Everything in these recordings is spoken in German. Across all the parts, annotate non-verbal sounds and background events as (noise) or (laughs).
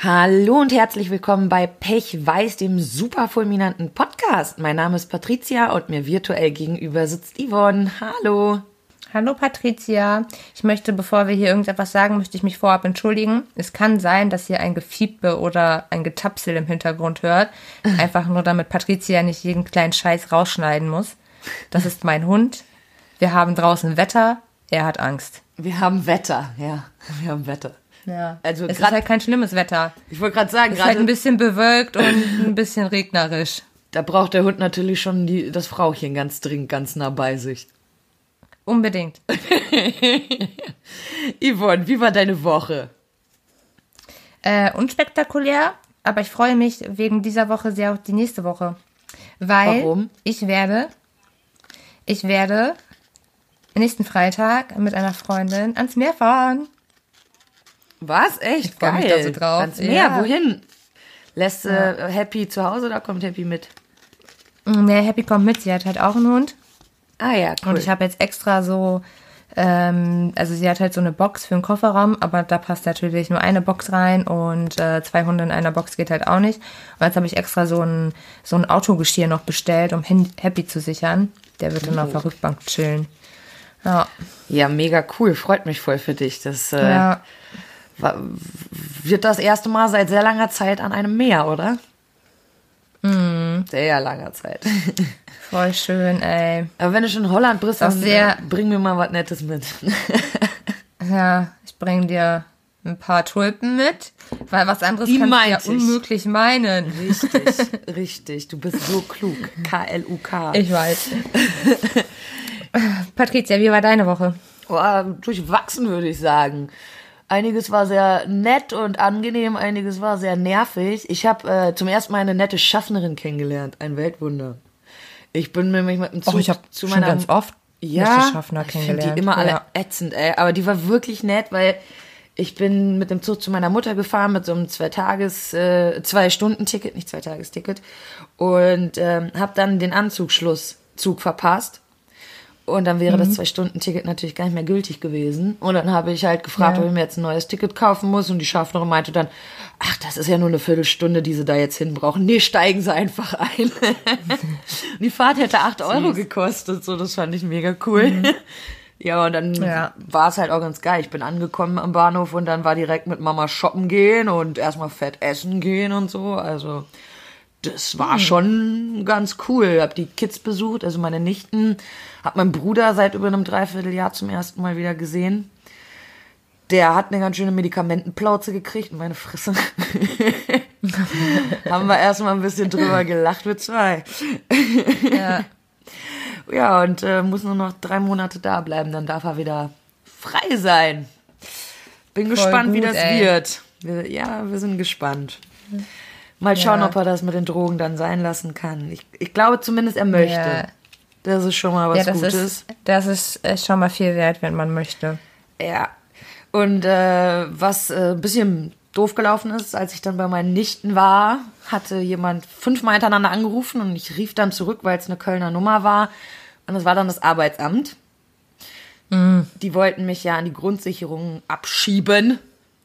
Hallo und herzlich willkommen bei Pech Weiß, dem super fulminanten Podcast. Mein Name ist Patricia und mir virtuell gegenüber sitzt Yvonne. Hallo. Hallo Patricia. Ich möchte, bevor wir hier irgendetwas sagen, möchte ich mich vorab entschuldigen. Es kann sein, dass ihr ein Gefiepe oder ein Getapsel im Hintergrund hört. (laughs) Einfach nur, damit Patricia nicht jeden kleinen Scheiß rausschneiden muss. Das ist mein Hund. Wir haben draußen Wetter. Er hat Angst. Wir haben Wetter, ja. Wir haben Wetter. Ja. Also es ist halt kein schlimmes Wetter. Ich wollte gerade sagen, es ist halt ein bisschen bewölkt und ein bisschen regnerisch. Da braucht der Hund natürlich schon die, das Frauchen ganz dringend, ganz nah bei sich. Unbedingt. (laughs) Yvonne, wie war deine Woche? Äh, unspektakulär, aber ich freue mich wegen dieser Woche sehr auf die nächste Woche. Weil Warum? ich werde, ich werde nächsten Freitag mit einer Freundin ans Meer fahren. Was? Echt? Ich freue Geil. mich da so drauf. Ans Meer, Ja. wohin? Lässt äh, Happy zu Hause oder kommt Happy mit? Der Happy kommt mit, sie hat halt auch einen Hund. Ah ja, cool. Und ich habe jetzt extra so, ähm, also sie hat halt so eine Box für den Kofferraum, aber da passt natürlich nur eine Box rein und äh, zwei Hunde in einer Box geht halt auch nicht. Und jetzt habe ich extra so ein, so ein Autogeschirr noch bestellt, um Happy zu sichern. Der wird dann auf der Rückbank chillen. Ja, ja, mega cool. Freut mich voll für dich. Das äh, ja. Wird das erste Mal seit sehr langer Zeit an einem Meer, oder? Mhm. Sehr langer Zeit. (laughs) voll schön, ey. Aber wenn du schon in Holland bist, dann sehr- bring mir mal was Nettes mit. (laughs) Ja, ich bringe dir ein paar Tulpen mit, weil was anderes Die kannst du ja ich. unmöglich meinen. Richtig, (laughs) richtig. Du bist so klug. K-L-U-K. Ich weiß. Patricia, wie war deine Woche? Oh, durchwachsen, würde ich sagen. Einiges war sehr nett und angenehm, einiges war sehr nervig. Ich habe äh, zum ersten Mal eine nette Schaffnerin kennengelernt, ein Weltwunder. Ich bin nämlich mit dem Zug Och, ich habe zu schon meiner ganz oft ja, Schaffner ich kennengelernt. die immer alle Ja. ätzend, ey. Aber die war wirklich nett, weil ich bin mit dem Zug zu meiner Mutter gefahren mit so einem zwei Tages, äh, zwei Stunden Ticket, nicht zwei Tages Ticket, und ähm, habe dann den Anzugschlusszug verpasst. Und dann wäre Mhm. das Zwei-Stunden-Ticket natürlich gar nicht mehr gültig gewesen. Und dann habe ich halt gefragt, Ja. ob ich mir jetzt ein neues Ticket kaufen muss. Und die Schaffnerin meinte dann, ach, das ist ja nur eine Viertelstunde, die sie da jetzt hin brauchen. Nee, steigen sie einfach ein. (laughs) die Fahrt hätte acht Euro gekostet. So, das fand ich mega cool. (laughs) Ja, und dann Mhm. Ja. war es halt auch ganz geil. Ich bin angekommen am Bahnhof und dann war direkt mit Mama shoppen gehen und erstmal fett essen gehen und so. Also, das war Mhm. schon ganz cool. Hab die Kids besucht, also meine Nichten. Hab meinen Bruder seit über einem Dreivierteljahr zum ersten Mal wieder gesehen. Der hat eine ganz schöne Medikamentenplauze gekriegt und meine Fresse. (laughs) Haben wir erstmal ein bisschen drüber gelacht, wir zwei. Ja. (laughs) Ja, und äh, muss nur noch drei Monate da bleiben, dann darf er wieder frei sein. Bin gespannt, wie gut, das ey. wird. Wir, ja, wir sind gespannt. Mal schauen, Ja. ob er das mit den Drogen dann sein lassen kann. Ich, ich glaube zumindest, er möchte. Ja. Das ist schon mal was ja, das Gutes. ist, das ist äh, schon mal viel wert, wenn man möchte. Ja. Und äh, was äh, ein bisschen doof gelaufen ist, als ich dann bei meinen Nichten war, hatte jemand fünfmal hintereinander angerufen und ich rief dann zurück, weil es eine Kölner Nummer war. Und es war dann das Arbeitsamt. Die wollten mich ja an die Grundsicherung abschieben.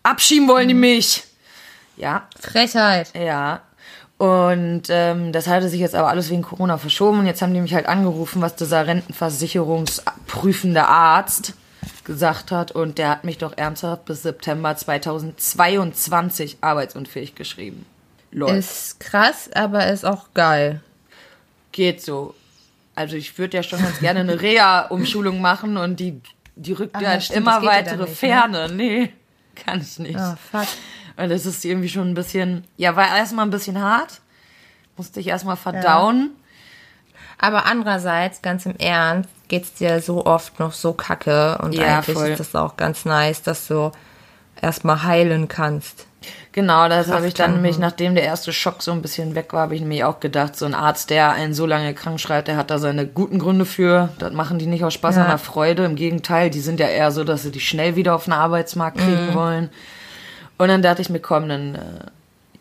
Abschieben wollen die mich. Ja, Frechheit. ja. Und ähm, das hatte sich jetzt aber alles wegen Corona verschoben. Und jetzt haben die mich halt angerufen, was dieser rentenversicherungsprüfende Arzt gesagt hat. Und der hat mich doch ernsthaft bis September 2022 arbeitsunfähig geschrieben. Läuft. Ist krass, aber ist auch geil. Geht so. Also ich würde ja schon ganz gerne eine Reha-Umschulung machen und die, die rückt Ah, ja stimmt, immer weitere nicht, ne? Ferne. Nee, kann ich nicht. Oh, fuck. Und das ist irgendwie schon ein bisschen, ja, war erstmal ein bisschen hart. Musste ich erstmal verdauen. Aber andererseits, ganz im Ernst, geht's dir so oft noch so kacke und Ja, eigentlich voll. ist das auch ganz nice, dass du erstmal heilen kannst. Genau, das habe ich dann nämlich, nachdem der erste Schock so ein bisschen weg war, habe ich nämlich auch gedacht, so ein Arzt, der einen so lange krank schreibt, der hat da seine guten Gründe für. Das machen die nicht aus Spaß Ja. an der Freude. Im Gegenteil, die sind ja eher so, dass sie die schnell wieder auf den Arbeitsmarkt kriegen Mhm. wollen. Und dann dachte ich mir, komm, dann, äh,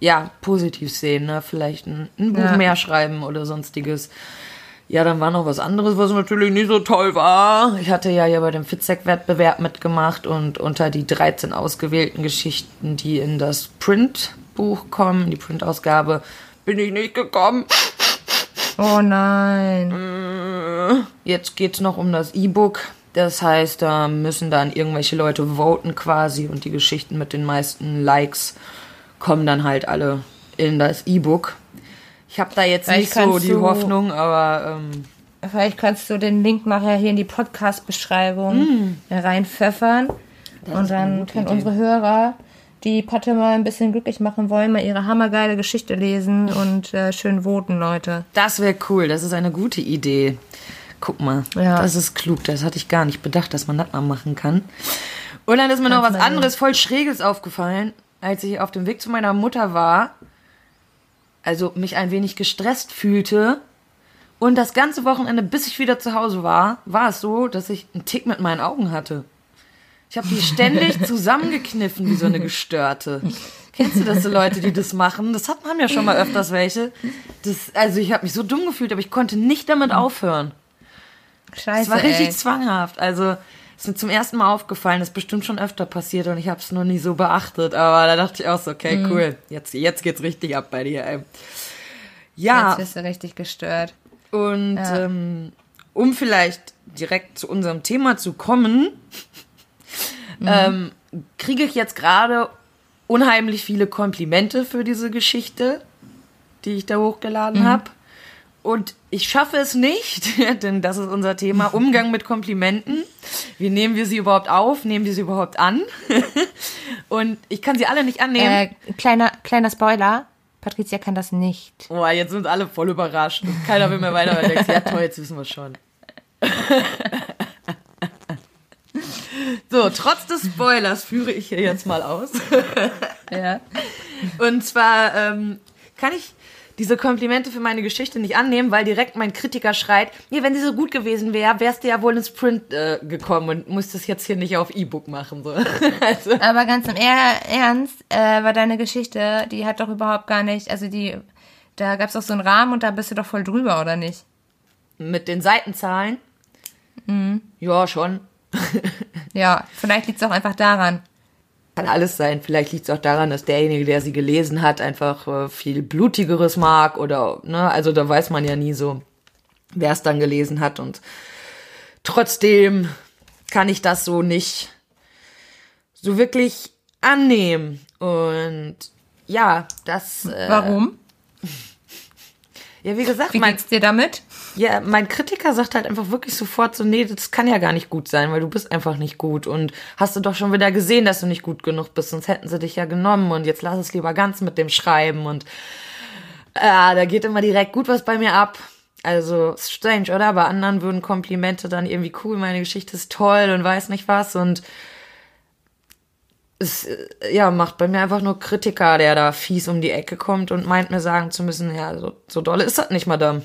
ja, positiv sehen, ne? Vielleicht ein, ein Buch Ja. mehr schreiben oder sonstiges. Ja, dann war noch was anderes, was natürlich nicht so toll war. Ich hatte ja hier bei dem Fitzek-Wettbewerb mitgemacht und unter die 13 ausgewählten Geschichten, die in das Print Printbuch kommen. Die Printausgabe bin ich nicht gekommen. Oh nein. Jetzt geht's noch um das E-Book. Das heißt, da müssen dann irgendwelche Leute voten quasi und die Geschichten mit den meisten Likes kommen dann halt alle in das E-Book. Ich habe da jetzt Vielleicht nicht so die du- Hoffnung, aber ähm, Vielleicht kannst du den Link nachher hier in die Podcast-Beschreibung reinpfeffern. Und dann können unsere Hörer, die Patte mal ein bisschen glücklich machen wollen, mal ihre hammergeile Geschichte lesen und äh, schön voten, Leute. das wäre cool. Das ist eine gute Idee. Guck mal, Ja. das ist klug. Das hatte ich gar nicht bedacht, dass man das mal machen kann. Und dann ist mir noch was anderes voll Schräges aufgefallen, als ich auf dem Weg zu meiner Mutter war. Also mich ein wenig gestresst fühlte. Und das ganze Wochenende, bis ich wieder zu Hause war, war es so, dass ich einen Tick mit meinen Augen hatte. Ich habe die (laughs) ständig zusammengekniffen wie so eine Gestörte. Kennst du das so Leute, die das machen? Das hat man ja schon mal öfters welche. Das, also ich habe mich so dumm gefühlt, aber ich konnte nicht damit aufhören. Scheiße, Es war richtig ey. zwanghaft. Also ist mir zum ersten Mal aufgefallen, das ist bestimmt schon öfter passiert und ich habe es noch nie so beachtet. Aber da dachte ich auch so, okay, Mhm. cool, jetzt, jetzt geht's richtig ab bei dir. Ey. Ja, Jetzt bist du richtig gestört. und Ja. ähm, um vielleicht direkt zu unserem Thema zu kommen, Mhm. ähm, kriege ich jetzt gerade unheimlich viele Komplimente für diese Geschichte, die ich da hochgeladen Mhm. habe. Und ich schaffe es nicht, (laughs) denn das ist unser Thema, Umgang mit Komplimenten. Wie nehmen wir sie überhaupt auf? Nehmen wir sie überhaupt an? (laughs) Und ich kann sie alle nicht annehmen. Äh, kleiner, kleiner Spoiler. Patricia kann das nicht. Boah, jetzt sind alle voll überrascht. Und keiner will mehr weiter, weil der denkt, ja (laughs) toll, jetzt wissen wir schon. so, trotz des Spoilers führe ich hier jetzt mal aus. Ja. Und zwar ähm, kann ich diese Komplimente für meine Geschichte nicht annehmen, weil direkt mein Kritiker schreit, nee, wenn sie so gut gewesen wäre, wärst du ja wohl ins Print äh, gekommen und musstest jetzt hier nicht auf E-Book machen. So. (laughs) also, Aber ganz im er Ernst, äh, war deine Geschichte, die hat doch überhaupt gar nicht, also die, da gab's doch so einen Rahmen und da bist du doch voll drüber, oder nicht? mit den Seitenzahlen. Ja, schon. (laughs) Ja, vielleicht liegt's auch einfach daran. Kann alles sein. Vielleicht liegt es auch daran, dass derjenige, der sie gelesen hat, einfach äh, viel blutigeres mag oder, ne, also da weiß man ja nie so, wer es dann gelesen hat und trotzdem kann ich das so nicht so wirklich annehmen und ja, das, äh, Warum? (laughs) ja, wie gesagt, Wie geht's dir damit? Ja, mein Kritiker sagt halt einfach wirklich sofort so, nee, das kann ja gar nicht gut sein, weil du bist einfach nicht gut und hast du doch schon wieder gesehen, dass du nicht gut genug bist, sonst hätten sie dich ja genommen und jetzt lass es lieber ganz mit dem Schreiben und ah, da geht immer direkt gut was bei mir ab. Also, strange, oder? Bei anderen würden Komplimente dann irgendwie cool, meine Geschichte ist toll und weiß nicht was und es, äh, ja, macht bei mir einfach nur Kritiker, der da fies um die Ecke kommt und meint mir sagen zu müssen, ja, so, so dolle ist das nicht, Madame.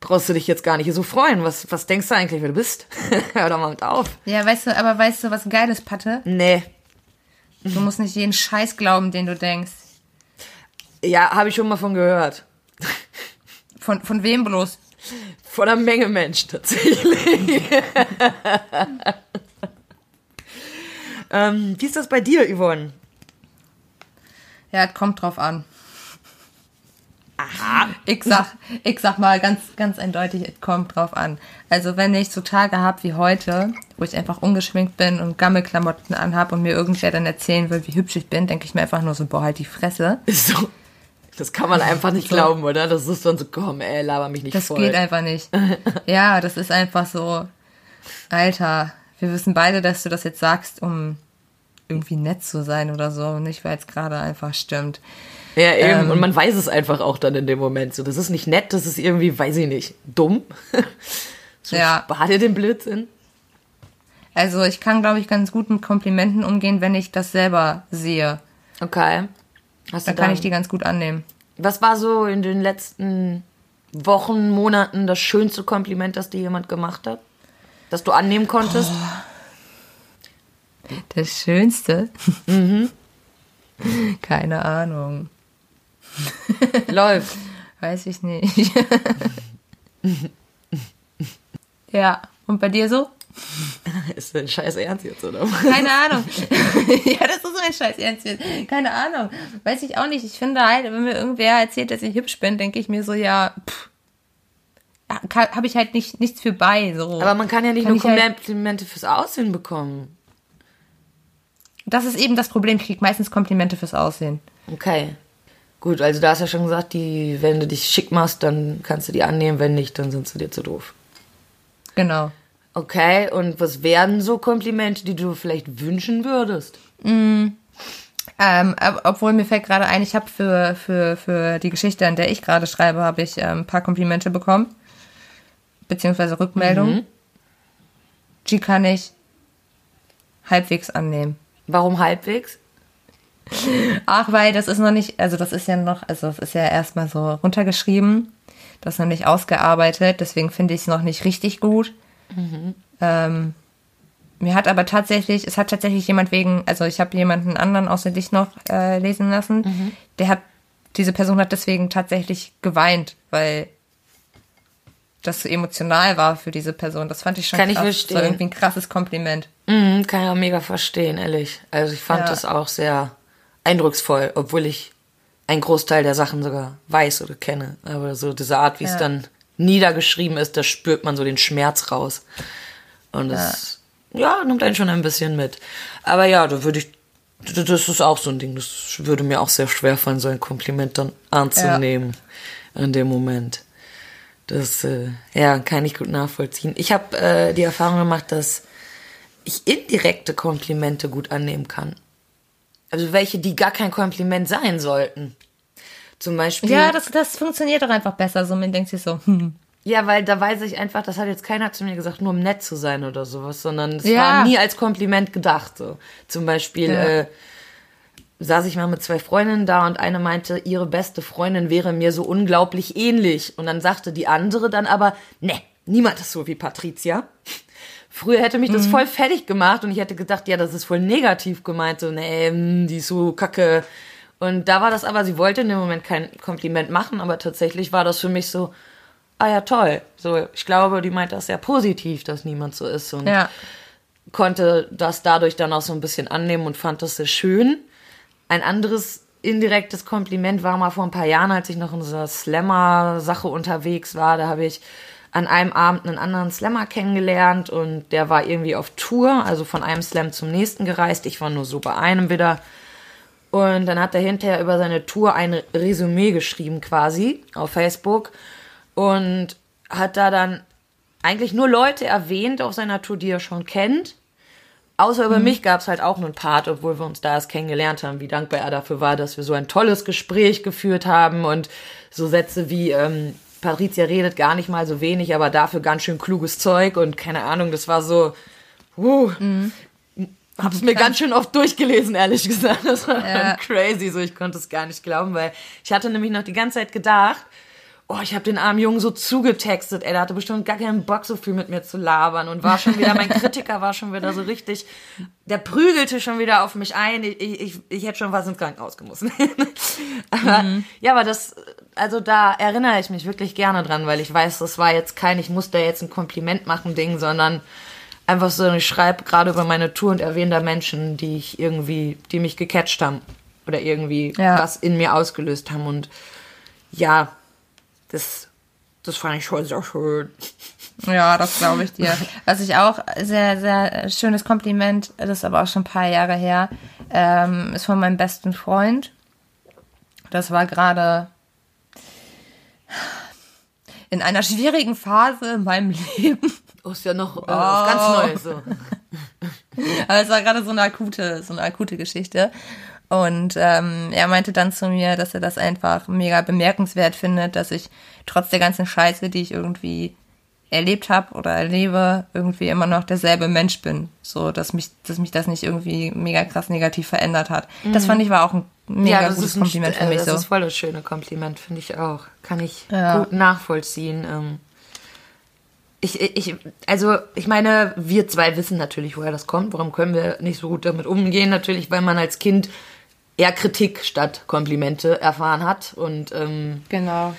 Brauchst du dich jetzt gar nicht so freuen. Was, was denkst du eigentlich, wer du bist? (laughs) Hör doch mal mit auf. Ja, weißt du, aber weißt du, was geil ist, Patte? Nee. Du musst nicht jeden Scheiß glauben, den du denkst. Ja, habe ich schon mal von gehört. Von, von wem bloß? Von einer Menge Menschen tatsächlich. (laughs) ähm, wie ist das bei dir, Yvonne? Ja, es kommt drauf an. Ich sag, ich sag mal ganz, ganz eindeutig, es kommt drauf an. Also wenn ich so Tage habe wie heute, wo ich einfach ungeschminkt bin und Gammelklamotten anhab und mir irgendwer dann erzählen will, wie hübsch ich bin, denke ich mir einfach nur so, boah, halt die Fresse. Ist so. Das kann man einfach nicht So. glauben, oder? Das ist dann so, komm, ey, laber mich nicht Das voll. geht einfach nicht. (laughs) Ja, das ist einfach so, Alter, wir wissen beide, dass du das jetzt sagst, um irgendwie nett zu sein oder so, nicht weil es gerade einfach stimmt. Ja, eben. Ähm. und man weiß es einfach auch dann in dem Moment. So, das ist nicht nett, das ist irgendwie, weiß ich nicht, dumm. (laughs) so, Ja. Spar dir den Blödsinn. Also ich kann, glaube ich, ganz gut mit Komplimenten umgehen, wenn ich das selber sehe. Okay. Hast Da kann dann, ich die ganz gut annehmen. was war so in den letzten Wochen, Monaten das schönste Kompliment, das dir jemand gemacht hat? Das du annehmen konntest? Das Schönste? (laughs) Keine Ahnung. (laughs) Läuft. Weiß ich nicht. (laughs) ja, und bei dir so? Ist dein Scheiß ernst jetzt, oder? Keine Ahnung. (laughs) ja, das ist mein Scheiß ernst jetzt. Keine Ahnung. Weiß ich auch nicht. Ich finde halt, wenn mir irgendwer erzählt, dass ich hübsch bin, denke ich mir so, ja, pff, habe ich halt nicht, nichts für bei. So. Aber man kann ja nicht Kann nur halt- Komplimente fürs Aussehen bekommen. Das ist eben das Problem. Ich kriege meistens Komplimente fürs Aussehen. Okay. Gut, also da hast du ja schon gesagt, die, wenn du dich schick machst, dann kannst du die annehmen, wenn nicht, dann sind sie dir zu doof. Genau. Okay, und was wären so Komplimente, die du vielleicht wünschen würdest? Ähm, ob- obwohl mir fällt gerade ein, ich habe für, für, für die Geschichte, an der ich gerade schreibe, habe ich ähm, ein paar Komplimente bekommen. Beziehungsweise Rückmeldungen. Die kann ich halbwegs annehmen. Warum halbwegs? Ach, weil das ist noch nicht, also das ist ja noch, also das ist ja erstmal so runtergeschrieben. Das ist noch nicht ausgearbeitet, deswegen finde ich es noch nicht richtig gut. Ähm, mir hat aber tatsächlich, es hat tatsächlich jemand wegen, also ich habe jemanden anderen außer dich noch äh, lesen lassen, der hat, diese Person hat deswegen tatsächlich geweint, weil das so emotional war für diese Person. Das fand ich schon Kann ich krass. verstehen. Das war irgendwie ein krasses Kompliment. Mhm, kann ich auch mega verstehen, ehrlich. Also ich fand Ja. das auch sehr eindrucksvoll, obwohl ich einen Großteil der Sachen sogar weiß oder kenne. Aber so diese Art, wie es Ja. dann niedergeschrieben ist, da spürt man so den Schmerz raus. Und das, ja. nimmt einen schon ein bisschen mit. Aber ja, da würde ich, das ist auch so ein Ding, das würde mir auch sehr schwer fallen, so ein Kompliment dann anzunehmen in dem Moment. Das, äh, ja, kann ich gut nachvollziehen. Ich habe äh, die Erfahrung gemacht, dass ich indirekte Komplimente gut annehmen kann. Also welche, die gar kein Kompliment sein sollten. Zum Beispiel. Ja, das, das funktioniert doch einfach besser. So, man denkt sich so, hm. Ja, weil da weiß ich einfach, das hat jetzt keiner zu mir gesagt, nur um nett zu sein oder sowas, sondern es Ja. war nie als Kompliment gedacht. So. Zum Beispiel Ja. äh, saß ich mal mit zwei Freundinnen da und eine meinte, ihre beste Freundin wäre mir so unglaublich ähnlich. Und dann sagte die andere dann aber, ne, niemand ist so wie Patricia. Früher hätte mich das voll fertig gemacht und ich hätte gedacht, ja, das ist voll negativ gemeint, so, nee, mm, die ist so kacke. Und da war das aber, sie wollte in dem Moment kein Kompliment machen, aber tatsächlich war das für mich so, ah ja, toll. So, ich glaube, die meint das sehr positiv, dass niemand so ist und Ja. konnte das dadurch dann auch so ein bisschen annehmen und fand das sehr schön. Ein anderes indirektes Kompliment war mal vor ein paar Jahren, als ich noch in dieser Slammer-Sache unterwegs war. Da habe ich an einem Abend einen anderen Slammer kennengelernt und der war irgendwie auf Tour, also von einem Slam zum nächsten gereist. Ich war nur so bei einem wieder. Und dann hat er hinterher über seine Tour ein Resümee geschrieben quasi auf Facebook und hat da dann eigentlich nur Leute erwähnt auf seiner Tour, die er schon kennt. Außer über mich gab es halt auch nur einen Part, obwohl wir uns da erst kennengelernt haben, wie dankbar er dafür war, dass wir so ein tolles Gespräch geführt haben und so Sätze wie ähm, Patricia redet gar nicht mal so wenig, aber dafür ganz schön kluges Zeug und keine Ahnung, das war so, uh, hab's mir ganz schön oft durchgelesen, ehrlich gesagt. Das war Ja. crazy, so ich konnte es gar nicht glauben, weil ich hatte nämlich noch die ganze Zeit gedacht, oh, ich habe den armen Jungen so zugetextet, ey, der hatte bestimmt gar keinen Bock, so viel mit mir zu labern und war schon wieder, mein Kritiker war schon wieder so richtig, der prügelte schon wieder auf mich ein, ich, ich, ich hätte schon was ins Krankenhaus gemusst. (laughs) aber, ja, aber das, also da erinnere ich mich wirklich gerne dran, weil ich weiß, das war jetzt kein, ich muss da jetzt ein Kompliment machen Ding, sondern einfach so, ich schreibe gerade über meine Tour und erwähne da Menschen, die ich irgendwie, die mich gecatcht haben oder irgendwie Ja. was in mir ausgelöst haben und ja, das, das fand ich schon sehr schön. Ja, das glaube ich dir. Was ich auch sehr, sehr schönes Kompliment, das ist aber auch schon ein paar Jahre her, ähm, ist von meinem besten Freund. Das war gerade in einer schwierigen Phase in meinem Leben. Oh, ist ja noch äh, was ganz Neues so. (laughs) Aber es war gerade so eine akute, so eine akute Geschichte. Und ähm, er meinte dann zu mir, dass er das einfach mega bemerkenswert findet, dass ich trotz der ganzen Scheiße, die ich irgendwie erlebt habe oder erlebe, irgendwie immer noch derselbe Mensch bin. So, dass mich, dass mich das nicht irgendwie mega krass negativ verändert hat. Das fand ich war auch ein mega ja, das gutes ist ein, Kompliment für äh, mich das so. ist voll das schöne Kompliment, finde ich auch. Kann ich Ja. gut nachvollziehen. Ähm, ich, ich, also, ich meine, wir zwei wissen natürlich, woher das kommt. Warum können wir nicht so gut damit umgehen? Natürlich, weil man als Kind eher Kritik statt Komplimente erfahren hat und ähm, Genau.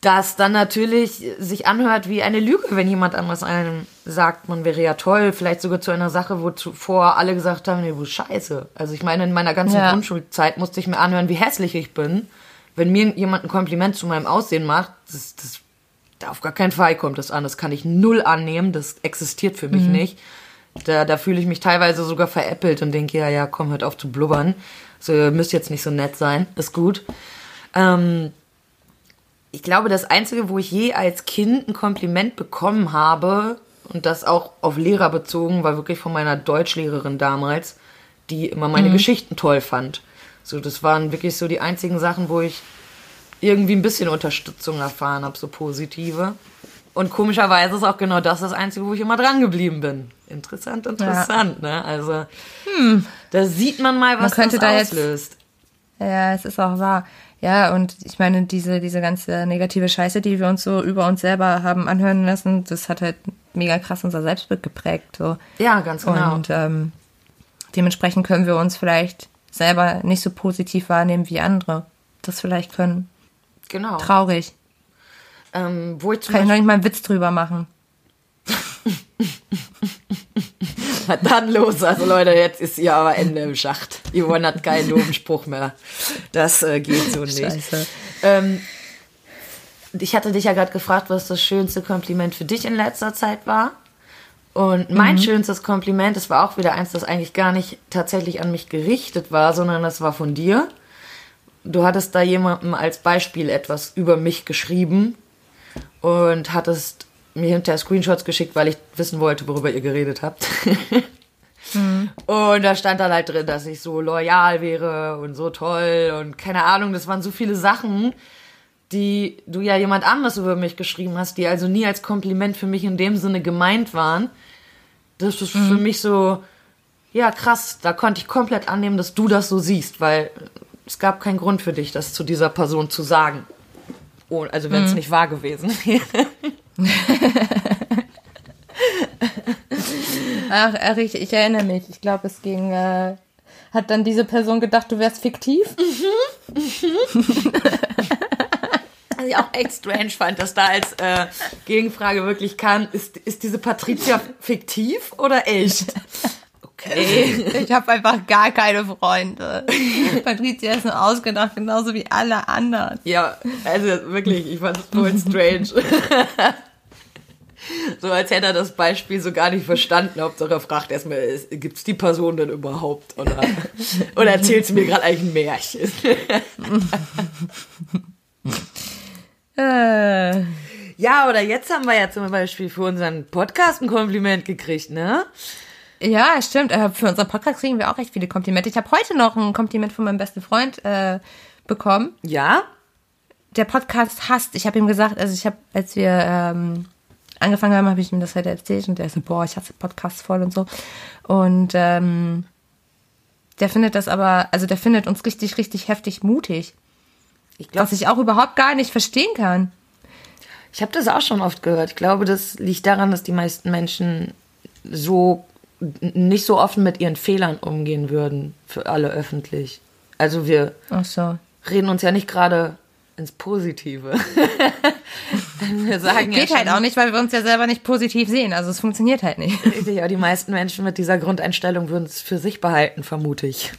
das dann natürlich sich anhört wie eine Lüge, wenn jemand anderes einem sagt, man wäre ja toll, vielleicht sogar zu einer Sache, wo zuvor alle gesagt haben, nee, du scheiße. Also ich meine, in meiner ganzen Ja. Grundschulzeit musste ich mir anhören, wie hässlich ich bin. Wenn mir jemand ein Kompliment zu meinem Aussehen macht, das, das auf gar keinen Fall kommt das an. Das kann ich null annehmen. Das existiert für mich nicht. Da, da fühle ich mich teilweise sogar veräppelt und denke, ja, ja, komm, hört auf zu blubbern. So, ihr müsst jetzt nicht so nett sein. Ist gut. Ähm, ich glaube, das Einzige, wo ich je als Kind ein Kompliment bekommen habe, und das auch auf Lehrer bezogen, war wirklich von meiner Deutschlehrerin damals, die immer meine Geschichten toll fand. So, das waren wirklich so die einzigen Sachen, wo ich irgendwie ein bisschen Unterstützung erfahren habe, so positive. Und komischerweise ist auch genau das das Einzige, wo ich immer dran geblieben bin. Interessant, interessant, ne? Also, da sieht man mal, was könnte das da jetzt- auslöst. Ja, es ist auch wahr. Ja, und ich meine, diese, diese ganze negative Scheiße, die wir uns so über uns selber haben anhören lassen, das hat halt mega krass unser Selbstbild geprägt. So. Ja, ganz genau. Und ähm, dementsprechend können wir uns vielleicht selber nicht so positiv wahrnehmen wie andere. Das vielleicht können. genau. Traurig. Ähm, wo ich Kann ich noch Beispiel, nicht mal einen Witz drüber machen. (laughs) was dann los? Also Leute, jetzt ist hier aber Ende im Schacht. Yvonne hat keinen doofen Spruch mehr. Das äh, geht so nicht. Scheiße. Ähm, ich hatte dich ja gerade gefragt, was das schönste Kompliment für dich in letzter Zeit war. Und mein schönstes Kompliment, das war auch wieder eins, das eigentlich gar nicht tatsächlich an mich gerichtet war, sondern das war von dir. Du hattest da jemandem als Beispiel etwas über mich geschrieben und hattest mir hinterher Screenshots geschickt, weil ich wissen wollte, worüber ihr geredet habt. (laughs) Und da stand dann halt drin, dass ich so loyal wäre und so toll und keine Ahnung, das waren so viele Sachen, die du ja jemand anderes über mich geschrieben hast, die also nie als Kompliment für mich in dem Sinne gemeint waren. Das ist für mich so, ja krass, da konnte ich komplett annehmen, dass du das so siehst, weil es gab keinen Grund für dich, das zu dieser Person zu sagen. Oh, also wenn es nicht wahr gewesen wäre. (laughs) (laughs) Ach, ach ich, erinnere mich. Ich glaube, es ging. Äh, hat dann diese Person gedacht, du wärst fiktiv? (laughs) Was ich auch echt strange fand, dass da als äh, Gegenfrage wirklich kam, ist, ist diese Patricia fiktiv oder echt? Okay. Ich habe einfach gar keine Freunde. (laughs) Patricia ist nur ausgedacht, genauso wie alle anderen. Ja, also wirklich, ich fand es voll strange. (laughs) so als hätte er das Beispiel so gar nicht verstanden. Hauptsache er fragt erstmal, gibt es die Person denn überhaupt? Oder, (laughs) oder erzählst du mir gerade eigentlich ein Märchen? Äh, ja, oder jetzt haben wir ja zum Beispiel für unseren Podcast ein Kompliment gekriegt, ne? Ja, stimmt. Äh, für unseren Podcast kriegen wir auch recht viele Komplimente. Ich habe heute noch ein Kompliment von meinem besten Freund äh, bekommen. Ja? Der Podcast hasst. Ich habe ihm gesagt, also ich habe, als wir ähm, angefangen haben, habe ich ihm das halt erzählt und der ist so, boah, ich hasse Podcasts voll und so. Und ähm, der findet das aber, also der findet uns richtig, richtig heftig mutig. Ich glaube, Was ich auch überhaupt gar nicht verstehen kann. Ich habe das auch schon oft gehört. Ich glaube, das liegt daran, dass die meisten Menschen so nicht so offen mit ihren Fehlern umgehen würden für alle öffentlich. Also wir so. reden uns ja nicht gerade ins Positive. (laughs) wir sagen Geht ja halt auch nicht, weil wir uns ja selber nicht positiv sehen. Also es funktioniert halt nicht. (laughs) Richtig, aber die meisten Menschen mit dieser Grundeinstellung würden es für sich behalten, vermute ich.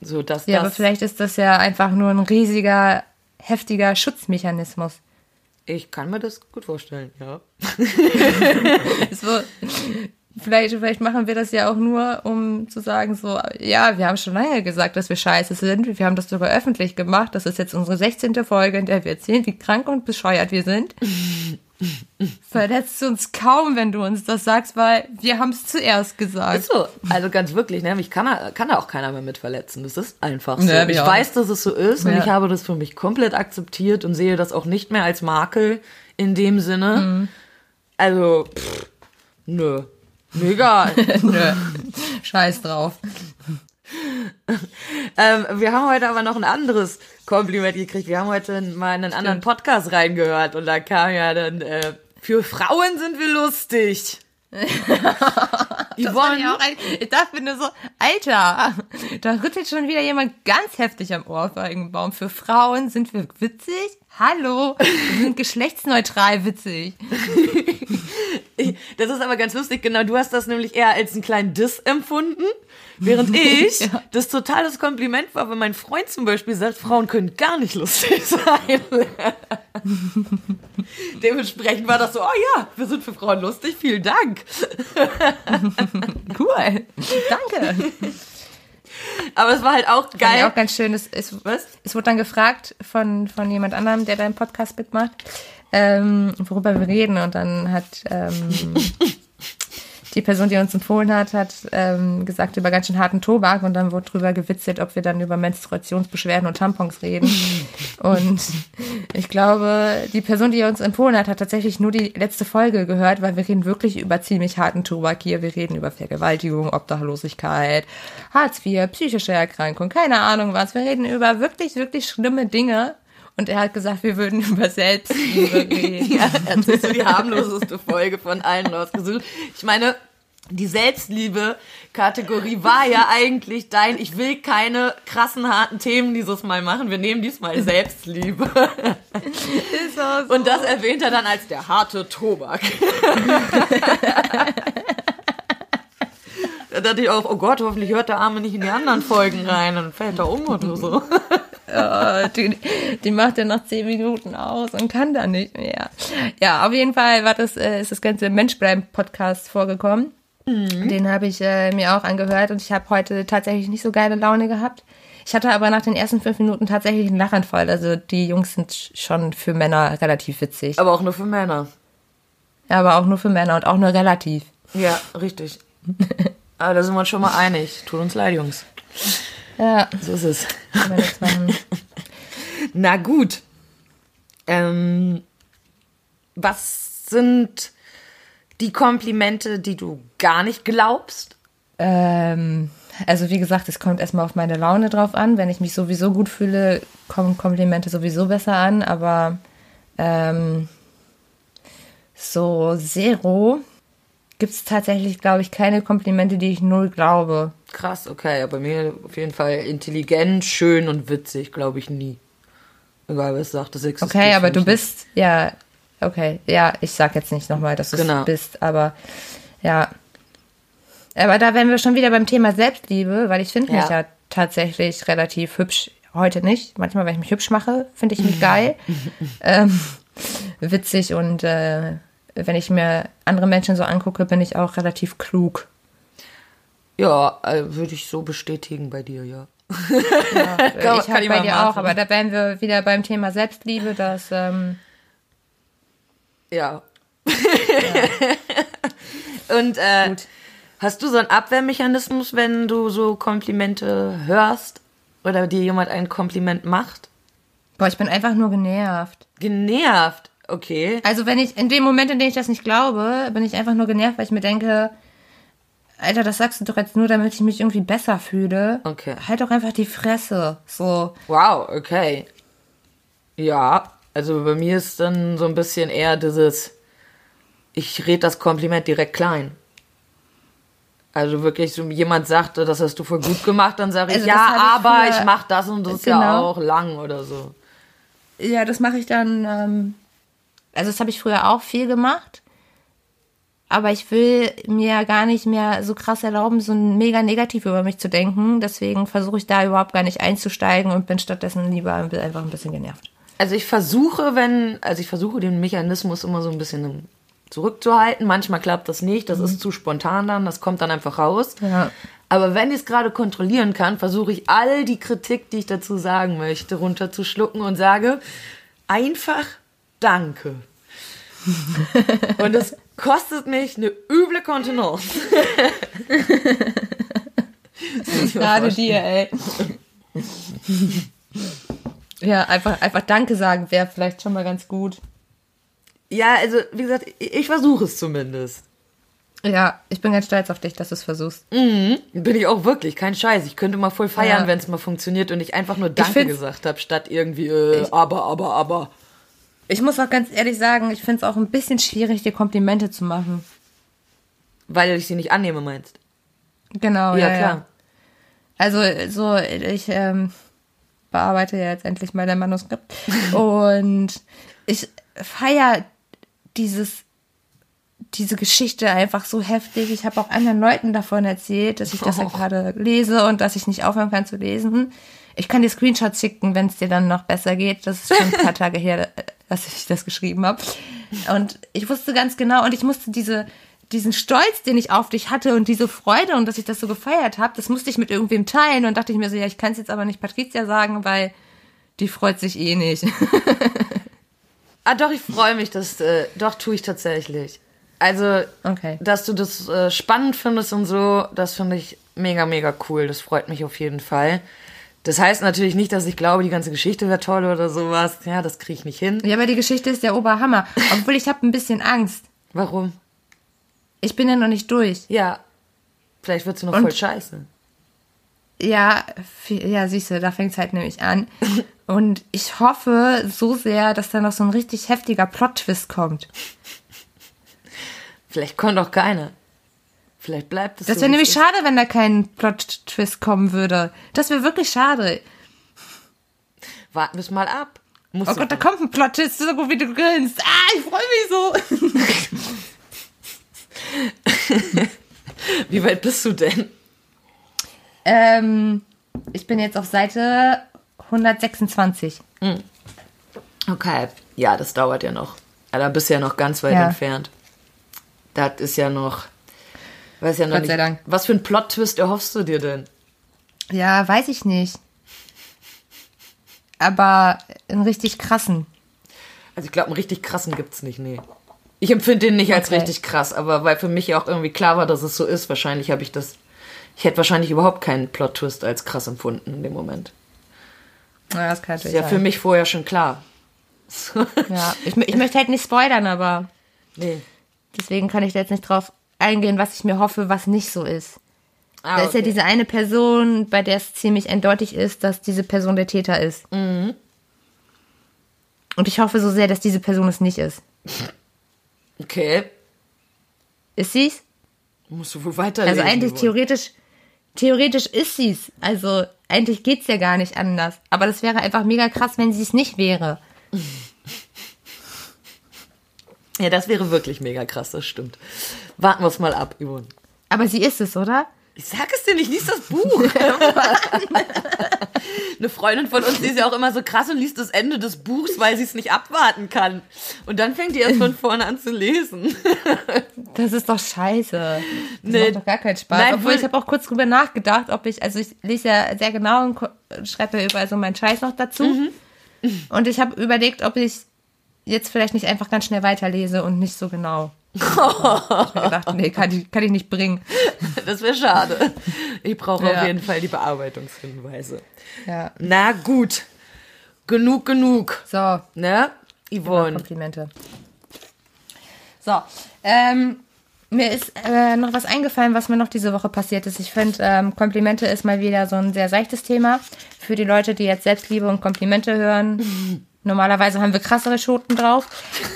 So, dass Ja, aber das, vielleicht ist das ja einfach nur ein riesiger, heftiger Schutzmechanismus. ich kann mir das gut vorstellen, ja. (laughs) So, vielleicht, vielleicht machen wir das ja auch nur, um zu sagen, so, ja, wir haben schon lange gesagt, dass wir scheiße sind. Wir haben das sogar öffentlich gemacht. Das ist jetzt unsere 16. Folge, in der wir erzählen, wie krank und bescheuert wir sind. (laughs) Verletzt uns kaum, wenn du uns das sagst, weil wir haben es zuerst gesagt. Ist so. Also ganz wirklich, ne? Mich kann da, kann da auch keiner mehr mit verletzen. Das ist einfach so. Nee, mich ich auch weiß, dass es so ist und Ja. ich habe das für mich komplett akzeptiert und sehe das auch nicht mehr als Makel in dem Sinne. Mhm. Also, pff, nö. Mir egal. (laughs) Nö. Scheiß drauf. ähm, wir haben heute aber noch ein anderes Kompliment gekriegt. Wir haben heute mal in einen anderen Podcast reingehört und da kam ja dann, äh, für Frauen sind wir lustig. (laughs) Das fand ich, auch ein, ich dachte mir nur so, Alter, da rüttelt schon wieder jemand ganz heftig am Ohrfeigenbaum. Für Frauen sind wir witzig? Hallo, wir sind geschlechtsneutral witzig. Das ist aber ganz lustig, genau. Du hast das nämlich eher als einen kleinen Diss empfunden, während (laughs) ich ja. das totales Kompliment war, wenn mein Freund zum Beispiel sagt, Frauen können gar nicht lustig (laughs) sein. Dementsprechend war das so, oh ja, wir sind für Frauen lustig, vielen Dank. cool, danke. Aber es war halt auch geil. Fand auch ganz schön. Es, es, Was? es wurde dann gefragt von, von jemand anderem, der deinen Podcast mitmacht, ähm, worüber wir reden. Und dann hat ähm, (laughs) die Person, die uns empfohlen hat, hat ähm, gesagt über ganz schön harten Tobak und dann wurde drüber gewitzelt, ob wir dann über Menstruationsbeschwerden und Tampons reden. (laughs) und ich glaube, die Person, die uns empfohlen hat, hat tatsächlich nur die letzte Folge gehört, weil wir reden wirklich über ziemlich harten Tobak hier. Wir reden über Vergewaltigung, Obdachlosigkeit, Hartz IV, psychische Erkrankung, keine Ahnung was. Wir reden über wirklich, wirklich schlimme Dinge. Und er hat gesagt, wir würden über Selbstliebe (laughs) ja, hat sich so die harmloseste Folge von allen rausgesucht. Ich meine, die Selbstliebe-Kategorie war ja eigentlich dein, ich will keine krassen, harten Themen dieses Mal machen, wir nehmen diesmal Selbstliebe. Ist auch so. Und das erwähnt er dann als der harte Tobak. da dachte ich auch, oh Gott, hoffentlich hört der Arme nicht in die anderen Folgen rein, dann fällt er um oder so oh, die, die macht er nach zehn Minuten aus und kann dann nicht mehr. Ja, auf jeden Fall war das, äh, ist das ganze Menschbleiben-Podcast vorgekommen. Mhm. Den habe ich äh, mir auch angehört und ich habe heute tatsächlich nicht so geile Laune gehabt. Ich hatte aber nach den ersten fünf Minuten tatsächlich einen Lachanfall. Also die Jungs sind schon für Männer relativ witzig. Aber auch nur für Männer. Ja, aber auch nur für Männer und auch nur relativ. Ja, richtig. (laughs) aber da sind wir uns schon mal einig. Tut uns leid, Jungs. Ja. So ist es. (laughs) Na gut. Ähm, was sind die Komplimente, die du gar nicht glaubst? Ähm, also wie gesagt, es kommt erstmal auf meine Laune drauf an. Wenn ich mich sowieso gut fühle, kommen Komplimente sowieso besser an. Aber ähm, so Zero gibt es tatsächlich, glaube ich, keine Komplimente, die ich null glaube. Krass, okay. Aber mir auf jeden Fall intelligent, schön und witzig, glaube ich nie. Egal, was sagt, das existiert. Okay, aber du nicht. bist, ja, okay. Ja, ich sag jetzt nicht nochmal, dass du genau. es bist, aber ja. Aber da wären wir schon wieder beim Thema Selbstliebe, weil ich finde mich ja. ja tatsächlich relativ hübsch. Heute nicht. Manchmal, wenn ich mich hübsch mache, finde ich mich (laughs) geil. ähm, witzig und äh, wenn ich mir andere Menschen so angucke, bin ich auch relativ klug. Ja, äh, würde ich so bestätigen bei dir, ja. ja (laughs) kann, ich habe bei dir machen. auch, aber da wären wir wieder beim Thema Selbstliebe, dass ähm, ja. ja. (laughs) Und äh, Gut. hast du so einen Abwehrmechanismus, wenn du so Komplimente hörst oder dir jemand ein Kompliment macht? Boah, ich bin einfach nur genervt. Genervt? Okay. Also wenn ich, in dem Moment, in dem ich das nicht glaube, bin ich einfach nur genervt, weil ich mir denke, Alter, das sagst du doch jetzt nur, damit ich mich irgendwie besser fühle. Okay. Halt doch einfach die Fresse. So. Wow, okay. Ja, also bei mir ist dann so ein bisschen eher dieses, ich rede das Kompliment direkt klein. Also wirklich, so jemand sagt, das hast du voll gut gemacht, dann sage ich, also ja, ich aber ich mach das und das genau. ist ja auch lang oder so. Ja, das mache ich dann ähm, also das habe ich früher auch viel gemacht. Aber ich will mir gar nicht mehr so krass erlauben, so mega negativ über mich zu denken. Deswegen versuche ich da überhaupt gar nicht einzusteigen und bin stattdessen lieber einfach ein bisschen genervt. Also ich versuche, wenn, also ich versuche den Mechanismus immer so ein bisschen zurückzuhalten. Manchmal klappt das nicht, das mhm. ist zu spontan dann, das kommt dann einfach raus. Ja. Aber wenn ich es gerade kontrollieren kann, versuche ich all die Kritik, die ich dazu sagen möchte, runterzuschlucken und sage einfach Danke. Und es kostet mich eine üble Kontenance. (laughs) Gerade dir, ey. Ja, einfach, einfach Danke sagen wäre vielleicht schon mal ganz gut. Ja, also, wie gesagt, ich, ich versuche es zumindest. Ja, ich bin ganz stolz auf dich, dass du es versuchst. Mhm, bin ich auch wirklich, kein Scheiß. Ich könnte mal voll feiern, ja. wenn es mal funktioniert und ich einfach nur Danke gesagt habe, statt irgendwie äh, aber, aber, aber. Ich muss auch ganz ehrlich sagen, ich finde es auch ein bisschen schwierig, dir Komplimente zu machen. Weil ich sie nicht annehme, meinst? Genau, ja, ja klar. Ja. Also, so, ich ähm, bearbeite ja jetzt endlich mal dein Manuskript. (laughs) und ich feiere dieses diese Geschichte einfach so heftig. Ich habe auch anderen Leuten davon erzählt, dass ich das ja gerade lese und dass ich nicht aufhören kann zu lesen. Ich kann dir Screenshots schicken, wenn es dir dann noch besser geht. Das ist schon ein paar (laughs) Tage her, dass ich das geschrieben habe. Und ich wusste ganz genau und ich musste diese diesen Stolz, den ich auf dich hatte und diese Freude und dass ich das so gefeiert habe, das musste ich mit irgendwem teilen und dachte ich mir so, ja, ich kann es jetzt aber nicht Patricia sagen, weil die freut sich eh nicht. (laughs) ah, doch, ich freue mich, dass, äh, doch, tue ich tatsächlich. Also, Okay. dass du das äh, spannend findest und so, das finde ich mega, mega cool. Das freut mich auf jeden Fall. Das heißt natürlich nicht, dass ich glaube, die ganze Geschichte wäre toll oder sowas. Ja, das kriege ich nicht hin. Ja, aber die Geschichte ist der Oberhammer. Obwohl ich habe ein bisschen Angst. Warum? Ich bin ja noch nicht durch. Ja, vielleicht wird sie noch Und- voll scheiße. Ja, ja, siehst du, da fängt es halt nämlich an. Und ich hoffe so sehr, dass da noch so ein richtig heftiger Plot-Twist kommt. Vielleicht kommt auch keiner. Vielleicht bleibt es Das so, wäre nämlich schade, wenn da kein Plot-Twist kommen würde. Das wäre wirklich schade. Warten wir es mal ab. Musst Oh Gott, da kommt ein Plot-Twist, so gut wie du grinst. Ah, ich freue mich so. (laughs) Wie weit bist du denn? ähm, ich bin jetzt auf Seite 126. Okay. Ja, das dauert ja noch. Da bist du ja noch ganz weit Ja. entfernt. Das ist ja noch. Weiß ja noch Gott nicht. sei Dank. Was für einen Plot-Twist erhoffst du dir denn? Ja, weiß ich nicht. Aber einen richtig krassen. Also ich glaube, einen richtig krassen gibt's nicht, nee. Ich empfinde den nicht als Okay. richtig krass, aber weil für mich auch irgendwie klar war, dass es so ist, wahrscheinlich habe ich das. Ich hätte wahrscheinlich überhaupt keinen Plot-Twist als krass empfunden in dem Moment. Ja, das kann Ist natürlich ja für sein. mich vorher schon klar. Ja, (laughs) ich, ich möchte halt nicht spoilern, aber Nee. deswegen kann ich da jetzt nicht drauf eingehen, was ich mir hoffe, was nicht so ist. Ah, da ist ja diese eine Person, bei der es ziemlich eindeutig ist, dass diese Person der Täter ist. Mhm. Und ich hoffe so sehr, dass diese Person es nicht ist. Okay. Ist sie's? Musst du wohl weiterlesen. Also eigentlich theoretisch, theoretisch ist sie's. Also eigentlich geht's ja gar nicht anders. Aber das wäre einfach mega krass, wenn sie es nicht wäre. Ja, das wäre wirklich mega krass, das stimmt. Warten wir es mal ab, Yvonne. Aber sie ist es, oder? Ich sag es dir nicht, lies das Buch. (laughs) (laughs) Eine Freundin von uns, die ist ja auch immer so krass und liest das Ende des Buchs, weil sie es nicht abwarten kann. Und dann fängt die erst von vorne an zu lesen. (laughs) Das ist doch scheiße. Das Nee. macht doch gar keinen Spaß. Nein, Obwohl wohl- ich habe auch kurz drüber nachgedacht, ob ich, also ich lese ja sehr genau und schreibe ja überall so meinen Scheiß noch dazu. Mhm. Und ich habe überlegt, ob ich jetzt vielleicht nicht einfach ganz schnell weiterlese und nicht so genau. ich hab mir gedacht, nee, kann ich, kann ich nicht bringen. Das wäre schade. Ich brauche Ja. auf jeden Fall die Bearbeitungshinweise. Ja. Na gut. Genug, genug. So, Ne? Yvonne. Komplimente. So, ähm, mir ist äh, noch was eingefallen, was mir noch diese Woche passiert ist. Ich finde, ähm, Komplimente ist mal wieder so ein sehr seichtes Thema. Für die Leute, die jetzt Selbstliebe und Komplimente hören. (laughs) Normalerweise haben wir krassere Schoten drauf.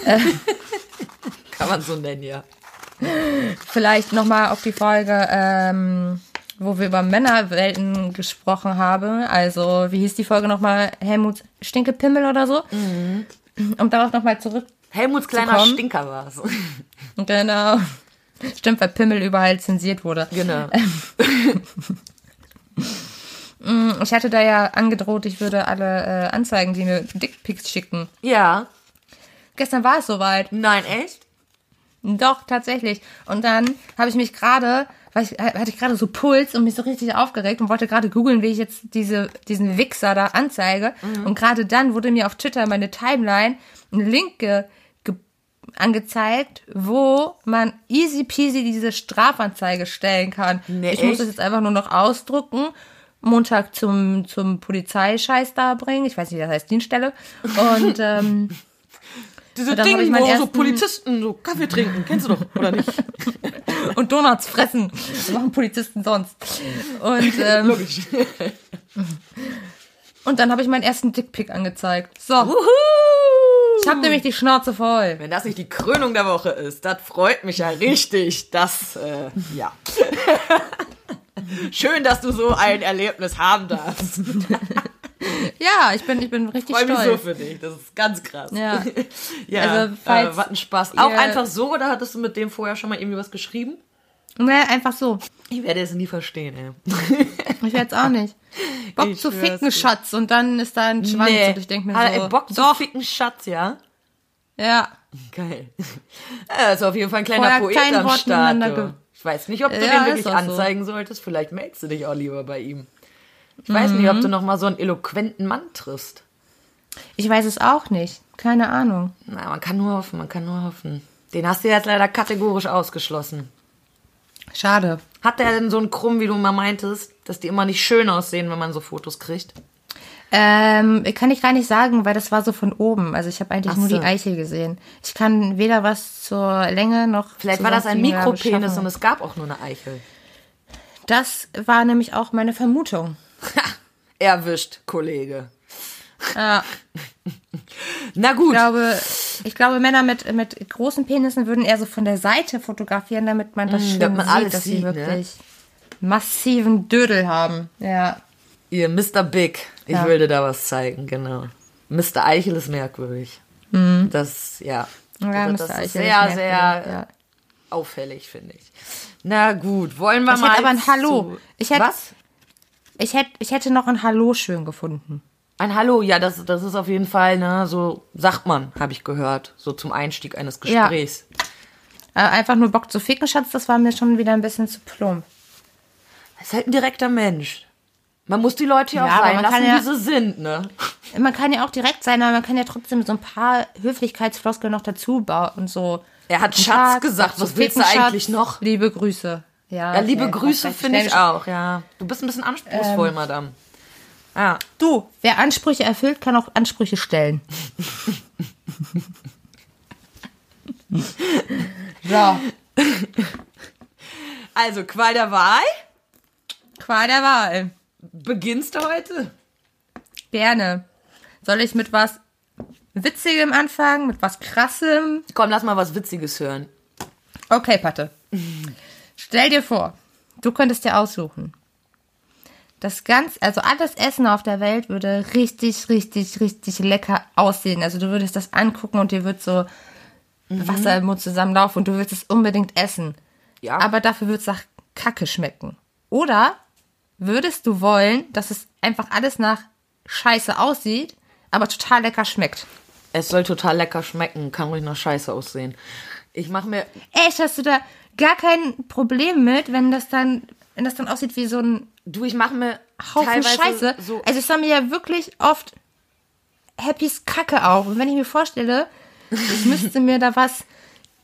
(laughs) Kann man so nennen, ja. Vielleicht nochmal auf die Folge, ähm, wo wir über Männerwelten gesprochen haben. Also, wie hieß die Folge nochmal? Helmut Stinkepimmel oder so? Um darauf nochmal zurück Helmuts kleiner. Stinker war es. (laughs) Genau. Stimmt, weil Pimmel überall zensiert wurde. Genau. (laughs) Ich hatte da ja angedroht, ich würde alle äh, Anzeigen, die mir Dickpics schicken. Ja. Gestern war es soweit. Nein, echt? Doch, tatsächlich. Und dann habe ich mich gerade, weil ich, hatte ich gerade so Puls und mich so richtig aufgeregt und wollte gerade googeln, wie ich jetzt diese, diesen Wichser da anzeige. Und gerade dann wurde mir auf Twitter meine Timeline ein Link ge, ge, angezeigt, wo man easy peasy diese Strafanzeige stellen kann. Nee, ich muss echt? das jetzt einfach nur noch ausdrucken. Montag zum, zum Polizeischeiß da bringen. Ich weiß nicht, wie das heißt, Dienststelle. Und (laughs) ähm, Diese ich Dinge, wo so Polizisten so Kaffee trinken. Kennst du doch, oder nicht? (laughs) und Donuts fressen. Das machen Polizisten sonst. Und, (laughs) ähm, Logisch. und dann habe ich meinen ersten Dickpick angezeigt. So, Wuhu! ich habe nämlich die Schnauze voll. Wenn das nicht die Krönung der Woche ist, das freut mich ja richtig. Das, äh, ja. Schön, dass du so ein Erlebnis haben darfst. (laughs) Ja, ich bin, ich bin richtig Freue mich so stolz. für dich. Das ist ganz krass. Ja. (laughs) ja Also, falls äh, was ein Spaß. Auch einfach so oder hattest du mit dem vorher schon mal irgendwie was geschrieben? Ne, einfach so. Ich werde es nie verstehen, ey. (laughs) Ich werde auch nicht. Bock Ich zu ficken. Schatz. Und dann ist da ein Schwanz und ich denke mir Hat so. er Bock zu doch, ficken, Schatz, ja? ja. Geil. Ja, ist auf jeden Fall ein kleiner Vorher Poet kein am Wort Start. Ich weiß nicht, ob du Ja, den wirklich auch so. anzeigen solltest. Vielleicht meldest du dich auch lieber bei ihm. Ich weiß nicht, Mhm. ob du noch mal so einen eloquenten Mann triffst. Ich weiß es auch nicht. Keine Ahnung. Na, man kann nur hoffen, man kann nur hoffen. Den hast du jetzt leider kategorisch ausgeschlossen. Schade. Hat der denn so einen Krumm, wie du mal meintest, dass die immer nicht schön aussehen, wenn man so Fotos kriegt? Ähm, kann ich gar nicht sagen, weil das war so von oben. Also ich habe eigentlich Ach nur so. die Eichel gesehen. Ich kann weder was zur Länge noch. Vielleicht war das ein Mikropenis und es gab auch nur eine Eichel. Das war nämlich auch meine Vermutung. (laughs) Erwischt, Kollege. Ja, (laughs) Na gut. ich glaube, ich glaube, Männer mit, mit großen Penissen würden eher so von der Seite fotografieren, damit man das schön damit man sieht, dass sie ne? wirklich massiven Dödel haben. Ja. Ihr Mr. Big. Ich Ja. will dir da was zeigen, genau. Mr. Eichel ist merkwürdig. Das, ja. Mhm. Ja, also, Mr. das Eichel ist sehr, sehr ja. auffällig, finde ich. Na gut, wollen wir Ich mal. hätte aber ein zu- Hallo. Ich hätte- Was? Ich hätte, ich hätte noch ein Hallo schön gefunden. Ein Hallo, ja, das, das ist auf jeden Fall, ne, so sagt man, habe ich gehört, so zum Einstieg eines Ja. Gesprächs. Äh, einfach nur Bock zu ficken, Schatz, das war mir schon wieder ein bisschen zu plump. Das ist halt ein direkter Mensch. Man muss die Leute ja Ja, auch sein man lassen, kann ja- wie sie sind, ne? Man kann ja auch direkt sein, aber man kann ja trotzdem so ein paar Höflichkeitsfloskeln noch dazu bauen und so. Er hat Schatz Tag, gesagt, was willst du eigentlich Schatz. noch? Liebe Grüße. Ja, Ja, liebe Grüße finde ich auch, ja. Du bist ein bisschen anspruchsvoll, Madame. Ja. Du, wer Ansprüche erfüllt, kann auch Ansprüche stellen. (laughs) so, Also, Qual der Wahl. Qual der Wahl. Beginnst du heute? Gerne. Soll ich mit was Witzigem anfangen, mit was Krassem? Komm, lass mal was Witziges hören. Okay, Patte. (laughs) Stell dir vor, du könntest dir aussuchen. Das ganz, also alles Essen auf der Welt würde richtig, richtig, richtig lecker aussehen. Also du würdest das angucken und dir wird so Wasser im Mund zusammenlaufen und du willst es unbedingt essen. Ja. Aber dafür wird es nach Kacke schmecken. Oder würdest du wollen, dass es einfach alles nach Scheiße aussieht, aber total lecker schmeckt? Es soll total lecker schmecken, kann ruhig nach Scheiße aussehen. Ich mach mir. Echt, hast du da gar kein Problem mit, wenn das dann, wenn das dann aussieht wie so ein Du, ich mach mir Haufen Scheiße. so. Also es war mir ja wirklich oft Happys Kacke auch. Und wenn ich mir vorstelle, ich müsste mir da was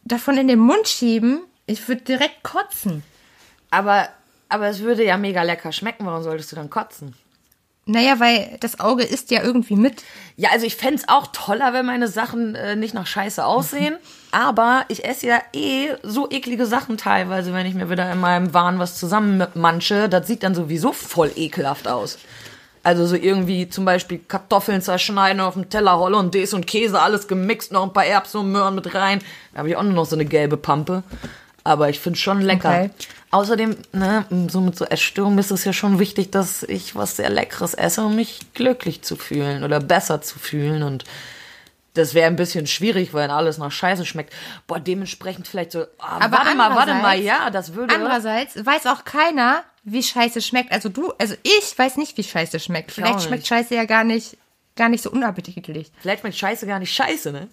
davon in den Mund schieben, ich würde direkt kotzen. (laughs) Aber, aber es würde ja mega lecker schmecken. Warum solltest du dann kotzen? Naja, weil das Auge isst ja irgendwie mit. Ja, also ich fänd's auch toller, wenn meine Sachen äh, nicht nach Scheiße aussehen. Aber ich esse ja eh so eklige Sachen teilweise, wenn ich mir wieder in meinem Wahn was zusammenmanche. Das sieht dann sowieso voll ekelhaft aus. Also so irgendwie zum Beispiel Kartoffeln zerschneiden auf dem Teller, Hollandaise und Käse, alles gemixt, noch ein paar Erbsen und Möhren mit rein. Da habe ich auch nur noch so eine gelbe Pampe. Aber ich find's schon lecker. Okay. Außerdem, ne, so mit so Essstörungen ist es ja schon wichtig, dass ich was sehr Leckeres esse, um mich glücklich zu fühlen oder besser zu fühlen. Und das wäre ein bisschen schwierig, weil alles nach Scheiße schmeckt. Boah, dementsprechend vielleicht so, ah, Aber warte mal, warte mal, ja, das würde. Andererseits weiß auch keiner, wie Scheiße schmeckt. Also du, also ich weiß nicht, wie Scheiße schmeckt. Vielleicht schmeckt Scheiße ja gar nicht, gar nicht so unappetitlich. Vielleicht schmeckt Scheiße gar nicht scheiße, ne?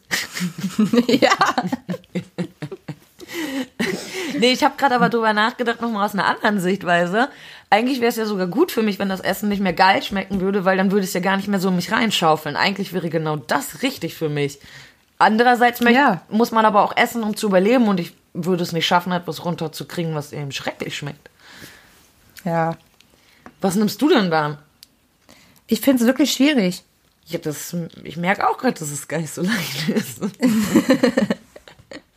(laughs) ja. (laughs) Nee, ich habe gerade aber drüber nachgedacht, nochmal aus einer anderen Sichtweise. Eigentlich wäre es ja sogar gut für mich, wenn das Essen nicht mehr geil schmecken würde, weil dann würde es ja gar nicht mehr so in mich reinschaufeln. Eigentlich wäre genau das richtig für mich. Andererseits Ja. muss man aber auch essen, um zu überleben und ich würde es nicht schaffen, etwas runterzukriegen, was eben schrecklich schmeckt. Ja. Was nimmst du denn da? Ich finde es wirklich schwierig. Ja, das, ich merke auch gerade, dass es gar nicht so (laughs) leicht ist. (laughs)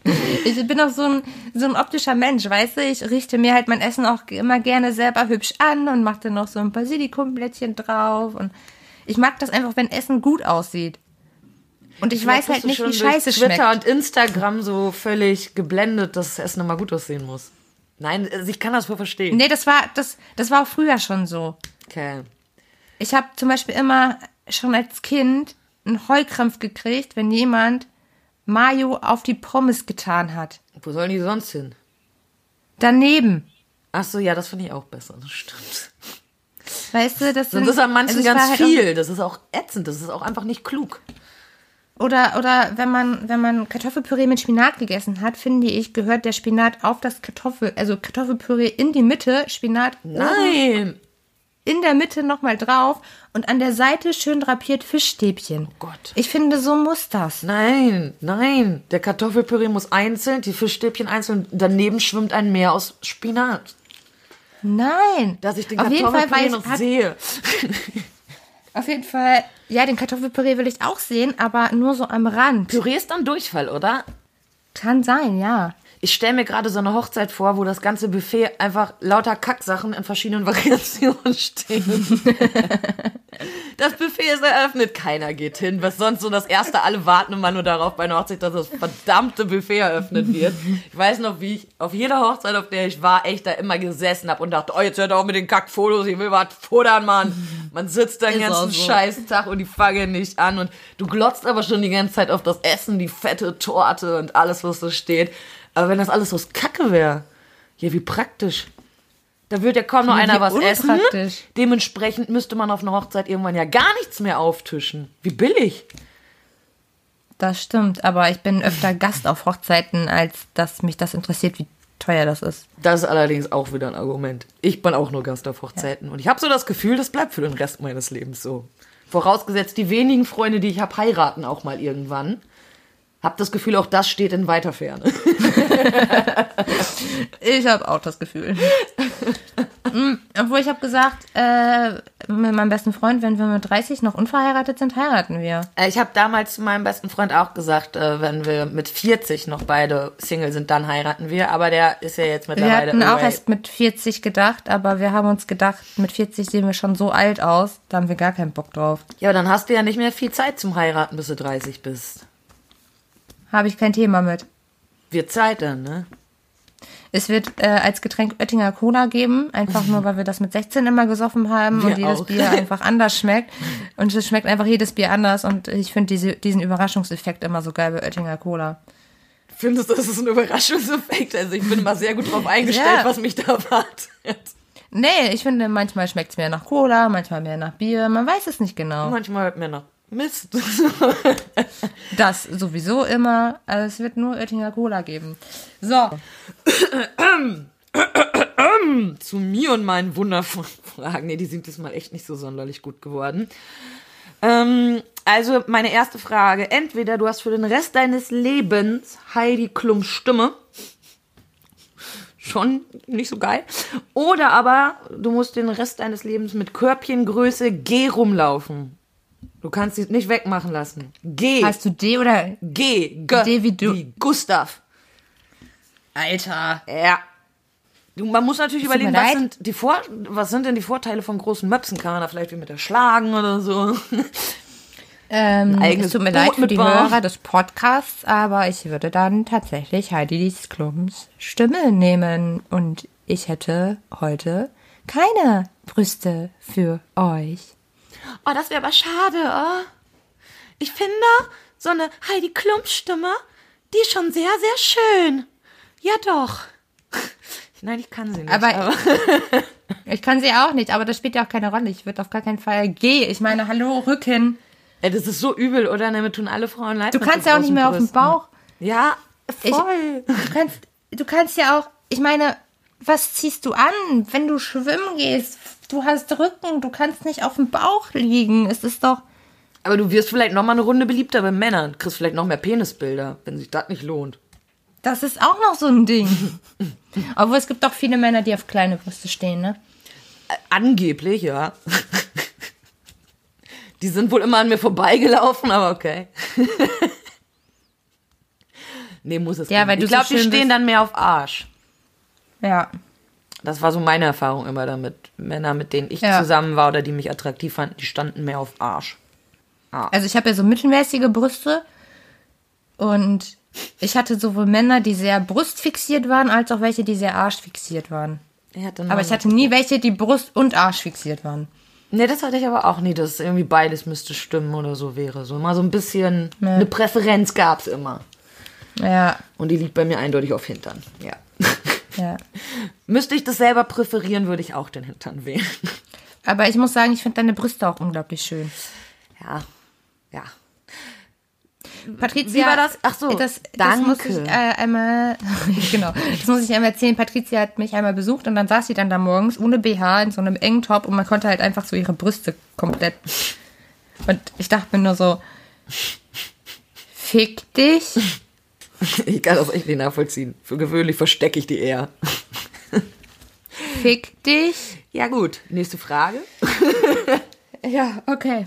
(laughs) Ich bin auch so ein, so ein optischer Mensch, weißt du? Ich richte mir halt mein Essen auch immer gerne selber hübsch an und mache dann noch so ein Basilikumblättchen drauf. Und ich mag das einfach, wenn Essen gut aussieht. Und ich weiß Vielleicht halt bist du nicht, wie scheiße Twitter schmeckt. und Instagram so völlig geblendet, dass das Essen immer gut aussehen muss. Nein, also ich kann das voll verstehen. Nee, das war, das, das war auch früher schon so. Okay. Ich habe zum Beispiel immer schon als Kind einen Heulkrampf gekriegt, wenn jemand Mayo auf die Pommes getan hat. Wo sollen die sonst hin? Daneben. Ach so, ja, das finde ich auch besser. Das stimmt. Weißt du, das Das sind, ist an manchen also ganz halt viel. Das ist auch ätzend. Das ist auch einfach nicht klug. Oder, oder wenn man, wenn man Kartoffelpüree mit Spinat gegessen hat, finde ich, gehört der Spinat auf das Kartoffel, also Kartoffelpüree in die Mitte, Spinat Nein. In der Mitte nochmal drauf und an der Seite schön drapiert Fischstäbchen. Oh Gott. Ich finde, so muss das. Nein, nein. Der Kartoffelpüree muss einzeln, die Fischstäbchen einzeln. Daneben schwimmt ein Meer aus Spinat. Nein. Dass ich den auf jeden Fall Kartoffelpüree noch hat, sehe. (laughs) Auf jeden Fall, ja, den Kartoffelpüree will ich auch sehen, aber nur so am Rand. Püree ist dann Durchfall, oder? Kann sein, ja. Ich stelle mir gerade so eine Hochzeit vor, wo das ganze Buffet einfach lauter Kacksachen in verschiedenen (laughs) Variationen stehen. (laughs) das Buffet ist eröffnet, keiner geht hin. Was sonst so das erste, alle warten immer nur darauf bei einer Hochzeit, dass das verdammte Buffet eröffnet wird. Ich weiß noch, wie ich auf jeder Hochzeit, auf der ich war, echt da immer gesessen habe und dachte, oh, jetzt hört auf mit den Kackfotos, ich will was futtern, Mann. Man sitzt den Ist ganzen auch so. scheiß Tag und die fangen nicht an und du glotzt aber schon die ganze Zeit auf das Essen, die fette Torte und alles, was da steht. Aber wenn das alles so Kacke wäre, ja, wie praktisch. Da würde ja kaum noch einer was essen. unpraktisch. Dementsprechend müsste man auf einer Hochzeit irgendwann ja gar nichts mehr auftischen. Wie billig. Das stimmt, aber ich bin öfter (laughs) Gast auf Hochzeiten, als dass mich das interessiert, wie teuer das ist. Das ist allerdings auch wieder ein Argument. Ich bin auch nur Gast auf Hochzeiten. Und ich habe so das Gefühl, das bleibt für den Rest meines Lebens so. Vorausgesetzt, die wenigen Freunde, die ich habe, heiraten auch mal irgendwann. Hab das Gefühl, auch das steht in weiter Ferne. (laughs) Ich habe auch das Gefühl. Mm, Obwohl ich habe gesagt, äh, mit meinem besten Freund, wenn wir mit 30 noch unverheiratet sind, heiraten wir. Äh, Ich habe damals zu meinem besten Freund auch gesagt, äh, wenn wir mit 40 noch beide Single sind, dann heiraten wir. Aber der ist ja jetzt Wir mittlerweile. hatten auch erst mit 40 gedacht, aber wir haben uns gedacht, mit 40 sehen wir schon so alt aus, da haben wir gar keinen Bock drauf. Ja, aber dann hast du ja nicht mehr viel Zeit zum Heiraten, bis du 30 bist. Habe ich kein Thema mit. Wird Zeit dann, ne? Es wird äh, als Getränk Oettinger Cola geben, einfach nur, weil wir das mit 16 immer gesoffen haben Wir und jedes auch. Bier einfach anders schmeckt. Und es schmeckt einfach jedes Bier anders und ich finde diese, diesen Überraschungseffekt immer so geil bei Oettinger Cola. Findest du, das ist ein Überraschungseffekt? Also ich bin mal sehr gut drauf eingestellt, Ja. was mich da erwartet. Nee, ich finde, manchmal schmeckt es mehr nach Cola, manchmal mehr nach Bier, man weiß es nicht genau. Manchmal mir noch Mist. Das sowieso immer, also es wird nur Oettinger Cola geben. So, Zu mir und meinen wundervollen Fragen. Nee, die sind diesmal echt nicht so sonderlich gut geworden. Ähm, also meine erste Frage. Entweder du hast für den Rest deines Lebens Heidi Klum Stimme. Schon nicht so geil. Oder aber du musst den Rest deines Lebens mit Körbchengröße G rumlaufen. Du kannst sie nicht wegmachen lassen. G. hast du D oder G. G. D wie du. Wie Gustav. Alter? Ja. Du, man muss natürlich überlegen, was sind, die Vor was sind denn die Vorteile von großen Möpsen? Kann man da vielleicht wie mit der schlagen oder so? Ähm, es tut mir Boot leid für die mitbauen. Hörer des Podcasts, aber ich würde dann tatsächlich Heidi Klums Stimme nehmen und ich hätte heute keine Brüste für euch. Oh, das wäre aber schade, oh. Ich finde, so eine Heidi Klum-Stimme, die ist schon sehr, sehr schön. Ja, doch. (laughs) Nein, ich kann sie nicht. Aber- (laughs) Ich kann sie auch nicht, aber das spielt ja auch keine Rolle. Ich würde auf gar keinen Fall gehen. Ich meine, hallo, Rücken. Ey, das ist so übel, oder? Damit tun alle Frauen leid. Du kannst ja auch nicht mehr auf dem Brüsten. Bauch. Ja, Ich- voll. Du kannst, du kannst ja auch, ich meine, was ziehst du an, wenn du schwimmen gehst? Du hast Rücken, du kannst nicht auf dem Bauch liegen. Es ist doch. Aber du wirst vielleicht noch mal eine Runde beliebter bei Männern. Kriegst vielleicht noch mehr Penisbilder, wenn sich das nicht lohnt. Das ist auch noch so ein Ding. (laughs) Obwohl es gibt doch viele Männer, die auf kleine Brüste stehen, ne? Angeblich, ja. (laughs) Die sind wohl immer an mir vorbeigelaufen, aber okay. (laughs) nee, muss es Ja, nicht. weil Ich glaube, so die stehen bist. dann mehr auf Arsch. Ja. Das war so meine Erfahrung immer damit. Männer, mit denen ich Ja. zusammen war oder die mich attraktiv fanden, die standen mehr auf Arsch. Also ich habe ja so mittelmäßige Brüste und ich hatte sowohl Männer, die sehr brustfixiert waren, als auch welche, die sehr arschfixiert waren. Er Aber ich hatte nie welche, die Brust und Arsch fixiert waren. Nee, das hatte ich aber auch nie, dass irgendwie beides müsste stimmen oder so wäre. So mal so ein bisschen, eine Präferenz gab's immer. Ja, Und die liegt bei mir eindeutig auf Hintern. Ja. (laughs) ja. (laughs) Müsste ich das selber präferieren, würde ich auch den Hintern wählen. Aber ich muss sagen, ich finde deine Brüste auch unglaublich schön. Ja. Ja. Patricia, Wie war das? Ach so, das, das muss ich äh, einmal, (laughs) genau, das muss ich einmal erzählen. Patricia hat mich einmal besucht und dann saß sie dann da morgens ohne BH in so einem engen Top und man konnte halt einfach so ihre Brüste komplett. Und ich dachte mir nur so, fick dich. (laughs) Ich kann das echt nicht nachvollziehen. Für gewöhnlich verstecke ich die eher. Fick dich. Ja, gut. Nächste Frage. (laughs) Ja, okay.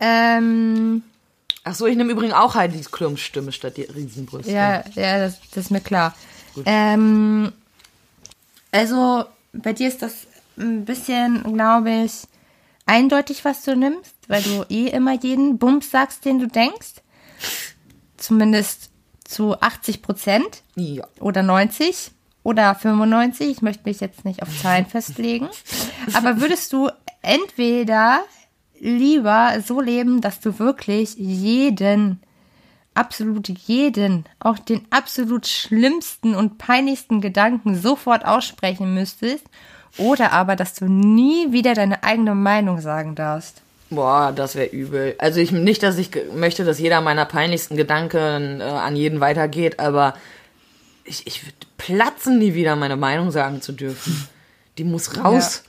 Ähm, Ach so, ich nehme übrigens auch Heidis Klums Stimme statt die Riesenbrüste. ja, ja, das, das ist mir klar. Ähm, also, bei dir ist das ein bisschen, glaube ich, eindeutig, was du nimmst, weil du eh immer jeden Bums sagst, den du denkst. Zumindest zu 80 Prozent Ja. oder 90 oder 95. Ich möchte mich jetzt nicht auf Zahlen (laughs) festlegen. Aber würdest du entweder lieber so leben, dass du wirklich jeden, absolut jeden, auch den absolut schlimmsten und peinlichsten Gedanken sofort aussprechen müsstest, oder aber, dass du nie wieder deine eigene Meinung sagen darfst? Boah, das wäre übel. Also ich nicht, dass ich möchte, dass jeder meiner peinlichsten Gedanken äh, an jeden weitergeht, aber ich, ich würde platzen, nie wieder meine Meinung sagen zu dürfen. Die muss raus.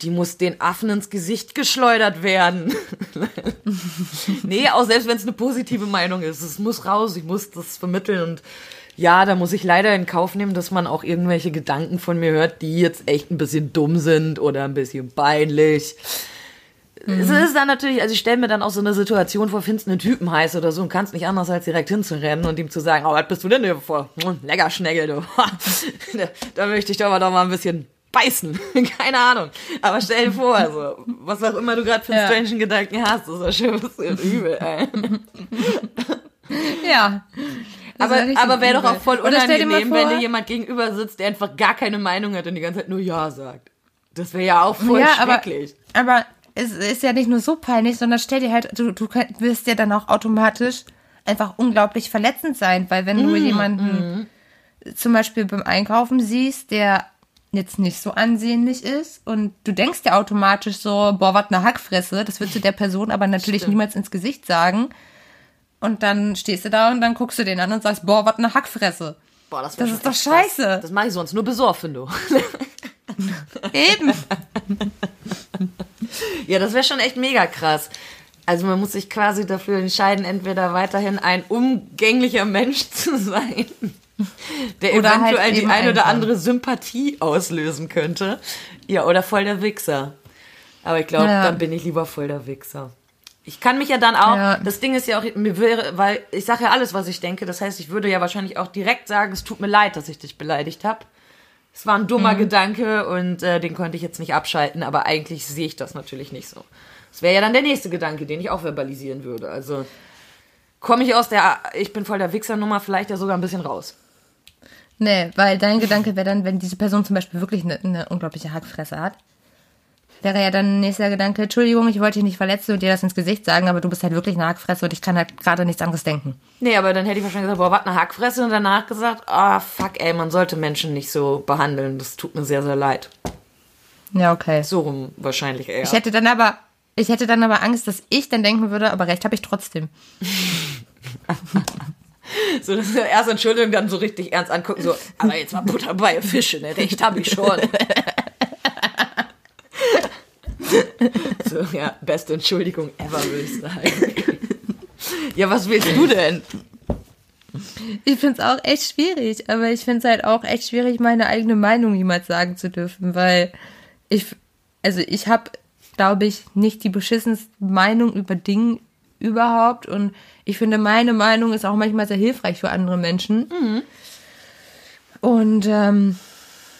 Die muss den Affen ins Gesicht geschleudert werden. (laughs) nee, auch selbst wenn es eine positive Meinung ist. Es muss raus, ich muss das vermitteln und ja, da muss ich leider in Kauf nehmen, dass man auch irgendwelche Gedanken von mir hört, die jetzt echt ein bisschen dumm sind oder ein bisschen peinlich. Es ist dann natürlich, also ich stelle mir dann auch so eine Situation vor, findest einen Typen heiß oder so und kannst nicht anders als direkt hinzurennen und ihm zu sagen, oh, was bist du denn hier vor? Hm, Lecker Schnägel, du. da, (laughs) da möchte ich doch aber doch mal ein bisschen beißen. (laughs) Keine Ahnung. Aber stell dir vor, also, was auch immer du gerade für einen Ja. strangen Gedanken hast, das ist ja schon ein bisschen übel, ey. Ja. (laughs) Das Aber, aber wäre doch auch voll mal unangenehm, wenn vor- dir jemand gegenüber sitzt, der einfach gar keine Meinung hat und die ganze Zeit nur Ja sagt. Das wäre ja auch voll ja, aber, schrecklich. aber es ist ja nicht nur so peinlich, sondern stell dir halt, du, du wirst ja dann auch automatisch einfach unglaublich verletzend sein, weil wenn Mm, du jemanden zum Beispiel beim Einkaufen siehst, der jetzt nicht so ansehnlich ist und du denkst ja automatisch so, boah, was eine Hackfresse, das würdest du der Person aber natürlich Stimmt. niemals ins Gesicht sagen. Und dann stehst du da und dann guckst du den an und sagst, boah, was eine Hackfresse. Boah, das, Das ist doch scheiße. Das mache ich sonst nur besoffen, du. Eben. (laughs) (laughs) Ja, das wäre schon echt mega krass. Also man muss sich quasi dafür entscheiden, entweder weiterhin ein umgänglicher Mensch (laughs) zu sein, der Oder halt eventuell die eben ein oder andere Sympathie auslösen könnte. Ja, oder voll der Wichser. Aber ich glaube, Ja. dann bin ich lieber voll der Wichser. Ich kann mich ja dann auch, Ja. das Ding ist ja auch, mir wäre, weil ich sage ja alles, was ich denke. Das heißt, ich würde ja wahrscheinlich auch direkt sagen, es tut mir leid, dass ich dich beleidigt habe. Es war ein Mhm. dummer Gedanke und äh, den konnte ich jetzt nicht abschalten, aber eigentlich sehe ich das natürlich nicht so. Das wäre ja dann der nächste Gedanke, den ich auch verbalisieren würde. Also komme ich aus der Ich bin voll der Wichser-Nummer vielleicht ja sogar ein bisschen raus. Nee, weil dein Gedanke wäre dann, wenn diese Person zum Beispiel wirklich eine, eine unglaubliche Hackfresse hat, wäre ja dann nächster Gedanke, Entschuldigung, ich wollte dich nicht verletzen und dir das ins Gesicht sagen, aber du bist halt wirklich eine Hackfresse und ich kann halt gerade nichts anderes denken. Nee, aber dann hätte ich wahrscheinlich gesagt, boah, was eine Hackfresse und danach gesagt, ah, fuck, ey, man sollte Menschen nicht so behandeln. Das tut mir sehr, sehr leid. Ja, okay. So rum wahrscheinlich eher. Ich hätte dann aber, ich hätte dann aber Angst, dass ich dann denken würde, aber recht habe ich trotzdem. (laughs) So, dass wir erst Entschuldigung dann so richtig ernst angucken, so, aber jetzt mal Butter bei Fische, ne? Recht habe ich schon. (laughs) (laughs) so, ja, beste Entschuldigung ever, würde ich sagen. ja, was willst du denn? Ich finde es auch echt schwierig, aber ich finde es halt auch echt schwierig, meine eigene Meinung jemals sagen zu dürfen, weil ich, also ich habe, glaube ich, nicht die beschissenste Meinung über Dinge überhaupt und ich finde, meine Meinung ist auch manchmal sehr hilfreich für andere Menschen. Und ähm,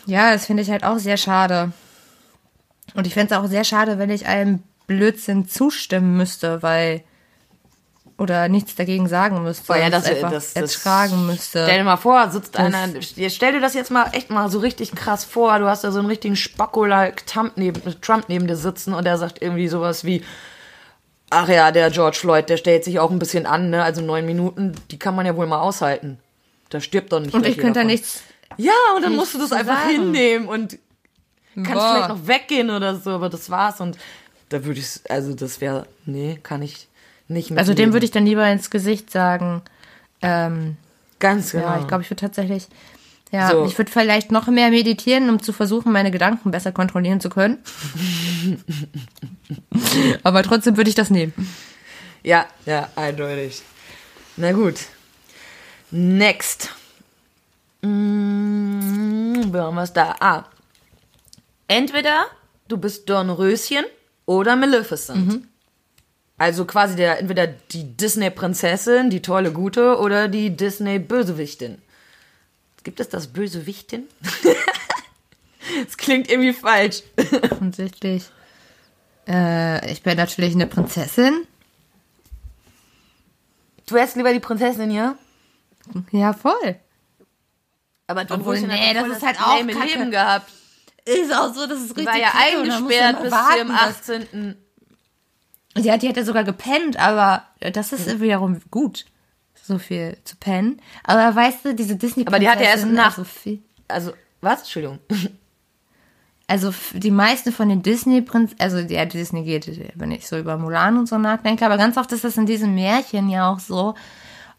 ja, das finde ich halt auch sehr schade. Und ich fände es auch sehr schade, wenn ich einem Blödsinn zustimmen müsste, weil oder nichts dagegen sagen müsste. Boah, ja, das- das- das- ertragen müsste. Stell dir mal vor, sitzt einer, stell dir das jetzt mal echt mal so richtig krass vor, du hast da so einen richtigen Spacko like Trump neben, Trump neben dir sitzen und der sagt irgendwie sowas wie, ach ja, der George Floyd, der stellt sich auch ein bisschen an, ne, also neun Minuten, die kann man ja wohl mal aushalten. Da stirbt doch nicht und ich könnte da nichts. Ja, und dann musst du das einfach sagen. hinnehmen und kannst Boah. vielleicht noch weggehen oder so, aber das war's und da würde ich, also das wäre, nee, kann ich nicht mit Also dem würde ich dann lieber ins Gesicht sagen. Ähm, ganz genau. Ja, ich glaube, ich würde tatsächlich. Ja, So. ich würde vielleicht noch mehr meditieren, um zu versuchen, meine Gedanken besser kontrollieren zu können. (laughs) Aber trotzdem würde ich das nehmen. Ja, ja, eindeutig. Na gut. Next. Mm, wo haben wir es da? Ah. Entweder du bist Dornröschen oder Maleficent. Also quasi der, entweder die Disney-Prinzessin, die tolle Gute, oder die Disney-Bösewichtin. Gibt es das Bösewichtin? (laughs) Das klingt irgendwie falsch. Offensichtlich. Äh, ich bin natürlich eine Prinzessin. Du wärst lieber die Prinzessin, ja? Ja, voll. Aber Obwohl, nee, das ist halt auch. Leben gehabt. Ist auch so, das ist richtig war ja eingesperrt bis warten, zum dass- 18. Ja, die hat ja sogar gepennt, aber das ist wiederum gut, so viel zu pennen. Aber weißt du, diese disney Aber die hat ja erst nach- Also, viel, Also, was? Entschuldigung. also die meisten von den Disney-Prinz... Also, ja, Disney geht, wenn ich so über Mulan und so nachdenke. Aber ganz oft ist das in diesen Märchen ja auch so...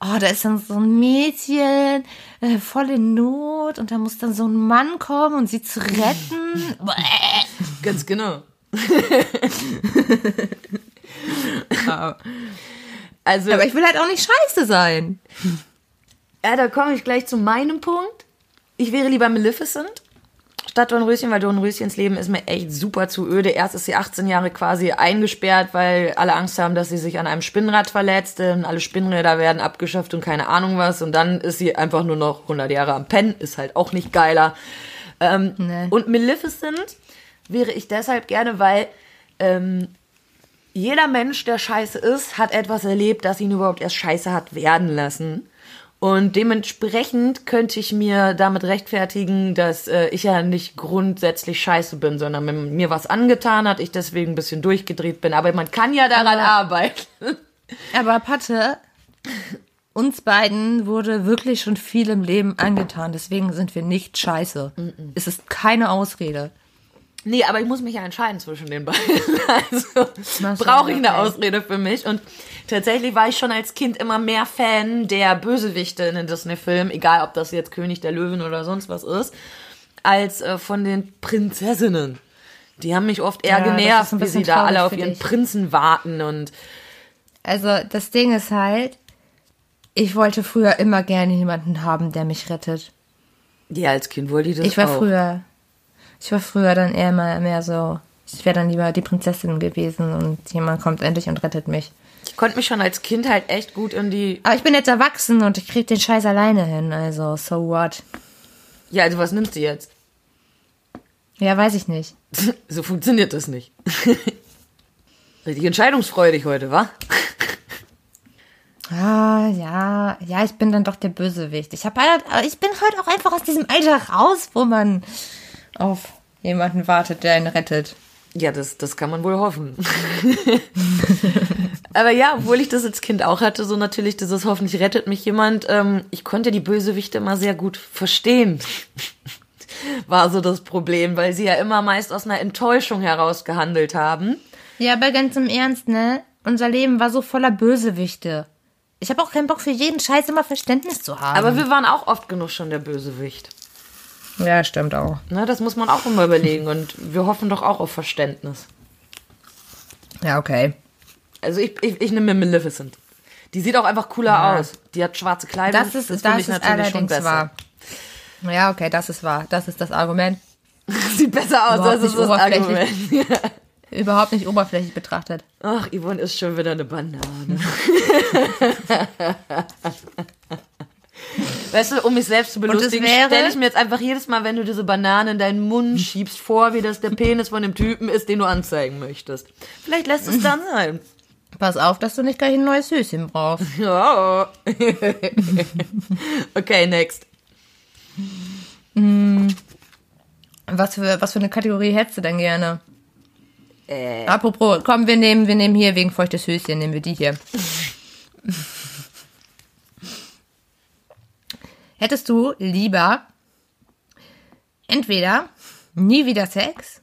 Oh, da ist dann so ein Mädchen äh, voll in Not und da muss dann so ein Mann kommen und sie zu retten. (laughs) Ganz genau. (laughs) also, Aber ich will halt auch nicht scheiße sein. ja, da komme ich gleich zu meinem Punkt. Ich wäre lieber Maleficent statt Dornröschen, weil Dornröschens Leben ist mir echt super zu öde. Erst ist sie 18 Jahre quasi eingesperrt, weil alle Angst haben, dass sie sich an einem Spinnrad verletzt. Und alle Spinnräder werden abgeschafft und keine Ahnung was. Und dann ist sie einfach nur noch 100 Jahre am Pennen. Ist halt auch nicht geiler. Ähm, Nee. Und Maleficent wäre ich deshalb gerne, weil ähm, jeder Mensch, der scheiße ist, hat etwas erlebt, das ihn überhaupt erst scheiße hat werden lassen. Und dementsprechend könnte ich mir damit rechtfertigen, dass äh, ich ja nicht grundsätzlich scheiße bin, sondern wenn mir was angetan hat, ich deswegen ein bisschen durchgedreht bin. Aber man kann ja daran Aber- arbeiten. (laughs) Aber Patte, uns beiden wurde wirklich schon viel im Leben angetan. Deswegen sind wir nicht scheiße. Es ist keine Ausrede. Nee, aber ich muss mich ja entscheiden zwischen den beiden. (laughs) (laughs) Also brauche ich eine. Ausrede für mich. Und tatsächlich war ich schon als Kind immer mehr Fan der Bösewichte in den Disney-Filmen, egal ob das jetzt König der Löwen oder sonst was ist, als äh, von den Prinzessinnen. Die haben mich oft eher Ja, genervt, wie sie da alle auf ihren dich. Prinzen warten und Also das Ding ist halt, ich wollte früher immer gerne jemanden haben, der mich rettet. ja, als Kind wollte ich das Ich war auch. früher, ich war früher dann eher mal mehr so, ich wäre dann lieber die Prinzessin gewesen und jemand kommt endlich und rettet mich. Ich konnte mich schon als Kind halt echt gut in die. Aber ich bin jetzt erwachsen und ich krieg den Scheiß alleine hin, also so what? Ja, also was nimmst du jetzt? Ja, weiß ich nicht. (laughs) so funktioniert das nicht. (laughs) Richtig entscheidungsfreudig heute, wa? Ah, ja, ja, ich bin dann doch der Bösewicht. Ich habe halt, ich bin halt auch einfach aus diesem Alter raus, wo man auf jemanden wartet, der ihn rettet. Ja, das, das kann man wohl hoffen. (laughs) Aber ja, obwohl ich das als Kind auch hatte, so natürlich dieses hoffentlich rettet mich jemand, ähm, ich konnte die Bösewichte immer sehr gut verstehen. (laughs) War so das Problem, weil sie ja immer meist aus einer Enttäuschung heraus gehandelt haben. Ja, aber ganz im Ernst, ne? Unser Leben war so voller Bösewichte. Ich habe auch keinen Bock für jeden Scheiß immer Verständnis zu haben. Aber wir waren auch oft genug schon der Bösewicht. Ja, stimmt auch. Ne, das muss man auch immer überlegen und wir hoffen doch auch auf Verständnis. Ja, okay. Also ich, ich, ich nehme mir Maleficent. Die sieht auch einfach cooler Ja. aus. Die hat schwarze Kleidung. Das ist, das finde ist allerdings wahr. Ja, okay, das ist wahr. Das ist das Argument. (laughs) Sieht besser aus, Überhaupt das ist das oberflächlich. Argument. (laughs) Überhaupt nicht oberflächlich betrachtet. Ach, Yvonne ist schon wieder eine Banane. (laughs) weißt du, um mich selbst zu belustigen, stelle ich mir jetzt einfach jedes Mal, wenn du diese Banane in deinen Mund schiebst, vor, wie das der Penis von dem Typen ist, den du anzeigen möchtest. Vielleicht lässt es dann sein. Pass auf, dass du nicht gleich ein neues Höschen brauchst. (laughs) Ja. (laughs) okay, next. Was für, was für eine Kategorie hättest du denn gerne? Äh, Apropos, komm, wir nehmen, wir nehmen hier wegen feuchtes Höschen, nehmen wir die hier. (laughs) Hättest du lieber entweder nie wieder Sex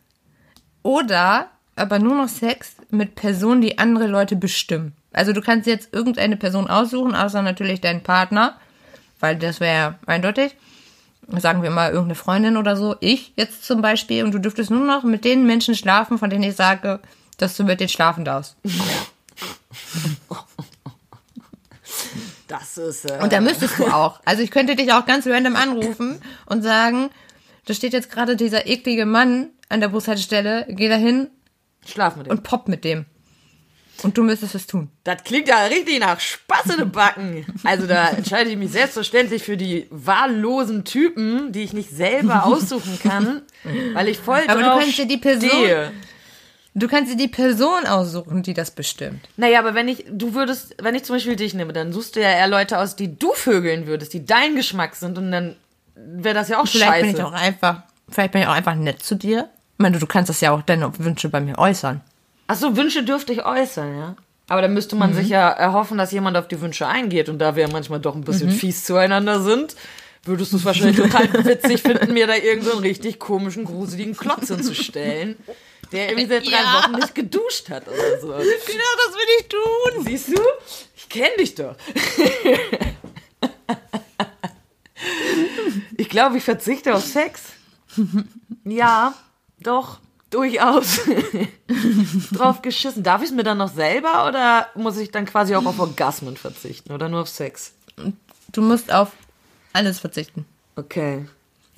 oder aber nur noch Sex mit Personen, die andere Leute bestimmen? Also du kannst jetzt irgendeine Person aussuchen, außer natürlich deinen Partner, weil das wäre eindeutig. Sagen wir mal irgendeine Freundin oder so, ich jetzt zum Beispiel, und du dürftest nur noch mit den Menschen schlafen, von denen ich sage, dass du mit denen schlafen darfst. (laughs) das ist. Äh, Und da müsstest du auch. Also ich könnte dich auch ganz random anrufen und sagen, da steht jetzt gerade dieser eklige Mann an der Bushaltestelle, geh da hin Schlaf mit dem. und pop mit dem. Und du müsstest es tun. Das klingt ja richtig nach Spaß in den Backen. Also da entscheide ich mich selbstverständlich für die wahllosen Typen, die ich nicht selber aussuchen kann, weil ich voll Aber du drauf kannst dir die Person- stehe. Du kannst dir die Person aussuchen, die das bestimmt. Naja, aber wenn ich, du würdest, wenn ich zum Beispiel dich nehme, dann suchst du ja eher Leute aus, die du vögeln würdest, die dein Geschmack sind und dann wäre das ja auch Vielleicht scheiße. bin ich auch einfach, vielleicht bin ich auch einfach nett zu dir. Ich meine, du kannst das ja auch deine Wünsche bei mir äußern. Ach so, Wünsche dürfte ich äußern, ja. Aber dann müsste man sich ja erhoffen, dass jemand auf die Wünsche eingeht. Und da wir manchmal doch ein bisschen fies zueinander sind, würdest du es wahrscheinlich (laughs) total witzig finden, mir da irgendeinen so richtig komischen, gruseligen Klotz hinzustellen, der irgendwie seit drei Ja. Wochen nicht geduscht hat oder so. Genau, das will ich tun. Siehst du? Ich kenne dich doch. ich glaube, ich verzichte auf Sex. Ja, doch, durchaus. Drauf geschissen. Darf ich es mir dann noch selber oder muss ich dann quasi auch auf Orgasmen verzichten oder nur auf Sex? Du musst auf alles verzichten. Okay.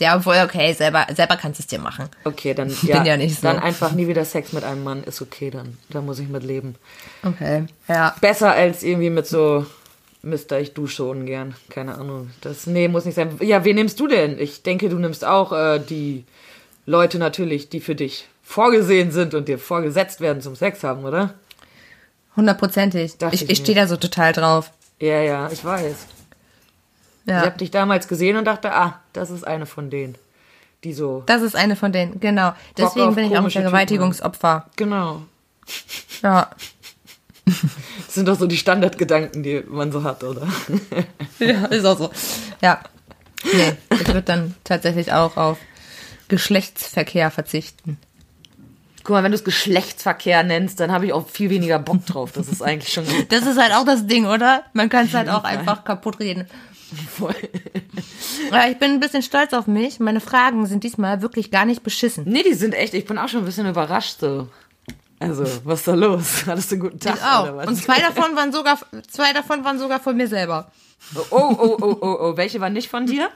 Ja, obwohl, okay, selber, selber kannst du es dir machen. Okay, dann (laughs) bin ja, ja nicht so. dann einfach nie wieder Sex mit einem Mann ist okay dann. Da muss ich mit leben. Okay. Ja. Besser als irgendwie mit so Mister, ich dusche ungern. Keine Ahnung. Das, nee, muss nicht sein. Ja, wen nimmst du denn? Ich denke, du nimmst auch äh, die Leute natürlich, die für dich vorgesehen sind und dir vorgesetzt werden zum Sex haben, oder? Hundertprozentig. Ich, ich ich stehe da so total drauf. Ja, ja, ich weiß. Ich Ja. habe dich damals gesehen und dachte, ah, das ist eine von denen, die so. Das ist eine von denen, genau. Deswegen bin ich auch ein Vergewaltigungsopfer. Genau. Ja. (laughs) Das sind doch so die Standardgedanken, die man so hat, oder? (laughs) ja, ist auch so. Ja. Nee, ich würde dann tatsächlich auch auf Geschlechtsverkehr verzichten. Guck mal, wenn du es Geschlechtsverkehr nennst, dann habe ich auch viel weniger Bock drauf. Das ist eigentlich schon (laughs) Das ist halt auch das Ding, oder? Man kann es halt auch einfach kaputt reden. Voll. Ja, ich bin ein bisschen stolz auf mich. Meine Fragen sind diesmal wirklich gar nicht beschissen. Nee, die sind echt, ich bin auch schon ein bisschen überrascht so. Also, was ist da los? (laughs) Hattest du einen guten Tag Ich auch. oder was? Und zwei davon waren sogar, zwei davon waren sogar von mir selber. Oh, oh, oh, oh, oh, welche waren nicht von dir?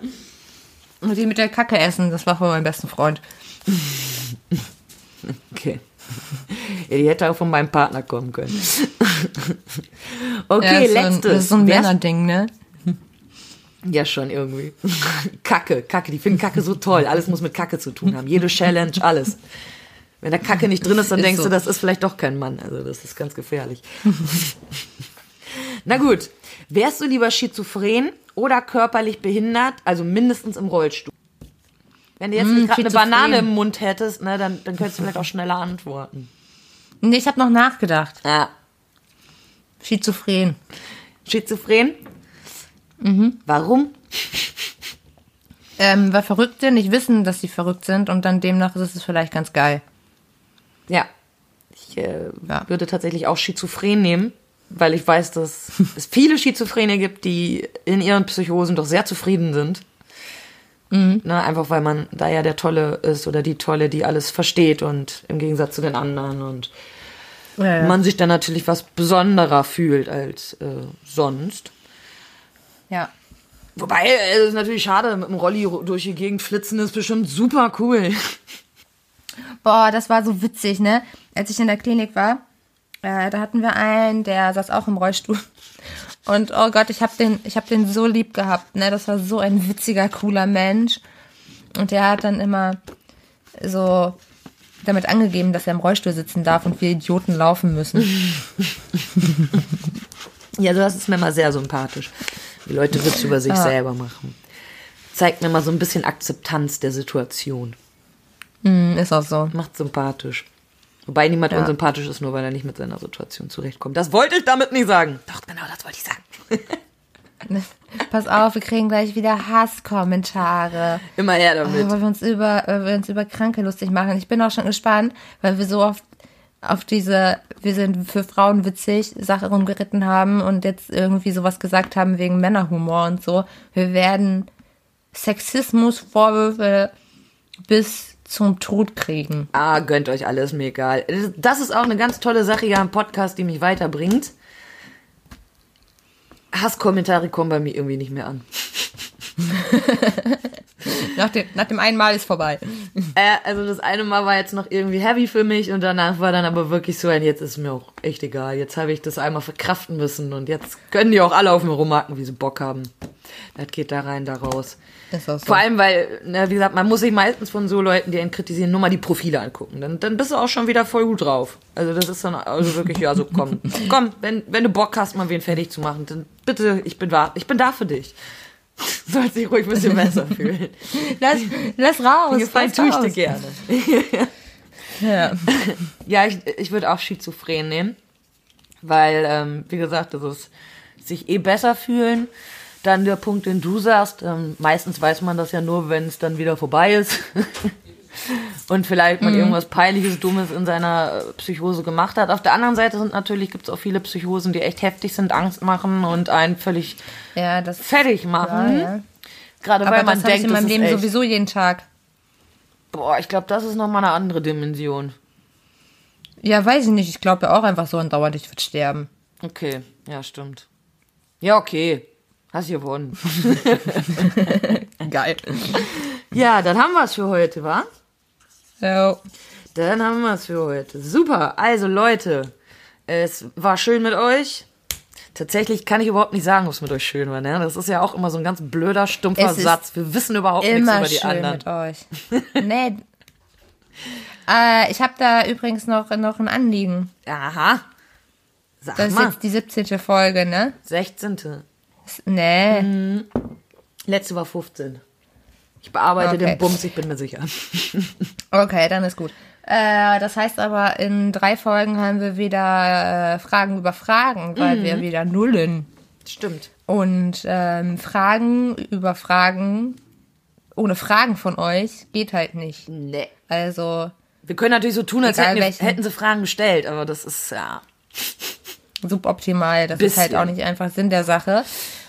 Die mit der Kacke essen, das war von meinem besten Freund. Okay. Ja, die hätte auch von meinem Partner kommen können. (laughs) Ja, Okay, das ist so ein, letztes. das ist so ein Männerding, ne? Ja, schon irgendwie. (laughs) Kacke, Kacke, die finden Kacke so toll. Alles muss mit Kacke zu tun haben. Jede Challenge, alles. Wenn da Kacke nicht drin ist, dann Ist denkst so. du, das ist vielleicht doch kein Mann. Also, das ist ganz gefährlich. (laughs) Na gut. Wärst du lieber schizophren oder körperlich behindert, also mindestens im Rollstuhl? Wenn du jetzt nicht gerade eine. Banane im Mund hättest, ne, dann, dann könntest du vielleicht auch schneller antworten. Nee, ich habe noch nachgedacht. Ja. Schizophren. Schizophren? Warum? Ähm, weil Verrückte nicht wissen, dass sie verrückt sind und dann demnach ist es vielleicht ganz geil. Ja. Ich äh, Ja. würde tatsächlich auch Schizophren nehmen, weil ich weiß, dass (laughs) es viele Schizophrene gibt, die in ihren Psychosen doch sehr zufrieden sind. Ne, einfach weil man da ja der Tolle ist oder die Tolle, die alles versteht und im Gegensatz zu den anderen und Ja, man sich dann natürlich was besonderer fühlt als äh, sonst. Ja. Wobei, es ist natürlich schade, mit dem Rolli durch die Gegend flitzen ist bestimmt super cool. (laughs) Boah, das war so witzig, ne? Als ich in der Klinik war, äh, da hatten wir einen, der saß auch im Rollstuhl. (laughs) Und oh Gott, ich hab den, ich hab den so lieb gehabt, ne? Das war so ein witziger, cooler Mensch. Und der hat dann immer so damit angegeben, dass er im Rollstuhl sitzen darf und wir Idioten laufen müssen. (laughs) Ja, das ist mir mal sehr sympathisch, wie Leute Witze über sich Ja. selber machen. Zeigt mir mal so ein bisschen Akzeptanz der Situation. Hm, ist auch so. Macht sympathisch. Wobei niemand Ja. unsympathisch ist, nur weil er nicht mit seiner Situation zurechtkommt. Das wollte ich damit nicht sagen. Doch, genau, das wollte ich sagen. (laughs) Pass auf, wir kriegen gleich wieder Hasskommentare. Immer her damit. weil wir uns über, weil wir uns über Kranke lustig machen. Ich bin auch schon gespannt, weil wir so oft auf diese, wir sind für Frauen witzig, Sache rumgeritten haben und jetzt irgendwie sowas gesagt haben wegen Männerhumor und so. Wir werden Sexismusvorwürfe bis zum Tod kriegen. Ah, gönnt euch alles, mir egal. Das ist auch eine ganz tolle Sache hier am Podcast, die mich weiterbringt. Hasskommentare kommen bei mir irgendwie nicht mehr an. (laughs) (laughs) Nach dem, nach dem einen Mal ist vorbei. Äh, also das eine Mal war jetzt noch irgendwie heavy für mich und danach war dann aber wirklich so ein, jetzt ist mir auch echt egal. Jetzt habe ich das einmal verkraften müssen und jetzt können die auch alle auf mir rumhaken, wie sie Bock haben. Das geht da rein, da raus. So. Vor allem, weil, ne, wie gesagt, man muss sich meistens von so Leuten, die einen kritisieren, nur mal die Profile angucken. Dann, dann bist du auch schon wieder voll gut drauf. Also das ist dann also wirklich, ja, so komm. (laughs) komm, wenn, wenn du Bock hast, mal wen fertig zu machen, dann bitte, ich bin ich bin da für dich. (laughs) Sollst dich ruhig ein bisschen (laughs) besser fühlen. Lass, lass raus. Gefallen tue ich dir gerne. Ja. (laughs) Ja, ich, ich würde auch Schizophren nehmen. Weil, ähm, wie gesagt, das ist sich eh besser fühlen. Dann der Punkt, den du sagst, ähm, meistens weiß man das ja nur, wenn es dann wieder vorbei ist. Und vielleicht mal irgendwas Peinliches, Dummes in seiner äh, Psychose gemacht hat. Auf der anderen Seite sind natürlich, gibt es auch viele Psychosen, die echt heftig sind, Angst machen und einen völlig ja, das fertig machen. ja, ja. Gerade Aber weil man das habe ich denkt, in meinem Leben echt. sowieso jeden Tag. Boah, ich glaube, das ist nochmal eine andere Dimension. Ja, weiß ich nicht. Ich glaube ja auch einfach so andauernd, ich würde sterben. Okay, ja, stimmt. Ja, okay. Hast gewonnen. (laughs) Geil. Ja, dann haben wir es für heute, wa? Ja. Dann haben wir es für heute. Super. Also Leute, es war schön mit euch. Tatsächlich kann ich überhaupt nicht sagen, ob es mit euch schön war. Ne? Das ist ja auch immer so ein ganz blöder, stumpfer Satz. Wir wissen überhaupt nichts über die schön anderen. mit euch. nee. (laughs) Äh, ich habe da übrigens noch, noch ein Anliegen. Aha. Sag Das ist mal. jetzt die 17. Folge, ne? 16. S- Nee. Mhm. Letzte war 15. Ich bearbeite Okay. den Bums, ich bin mir sicher. (laughs) Okay, dann ist gut. Äh, das heißt aber, in drei Folgen haben wir wieder äh, Fragen über Fragen, Mhm. weil wir wieder nullen. Stimmt. Und ähm, Fragen über Fragen ohne Fragen von euch geht halt nicht. Nee. Also Wir können natürlich so tun, als hätten, welchen. hätten sie Fragen gestellt, aber das ist ja. (laughs) suboptimal. Das ist halt Bisschen. auch nicht einfach Sinn der Sache.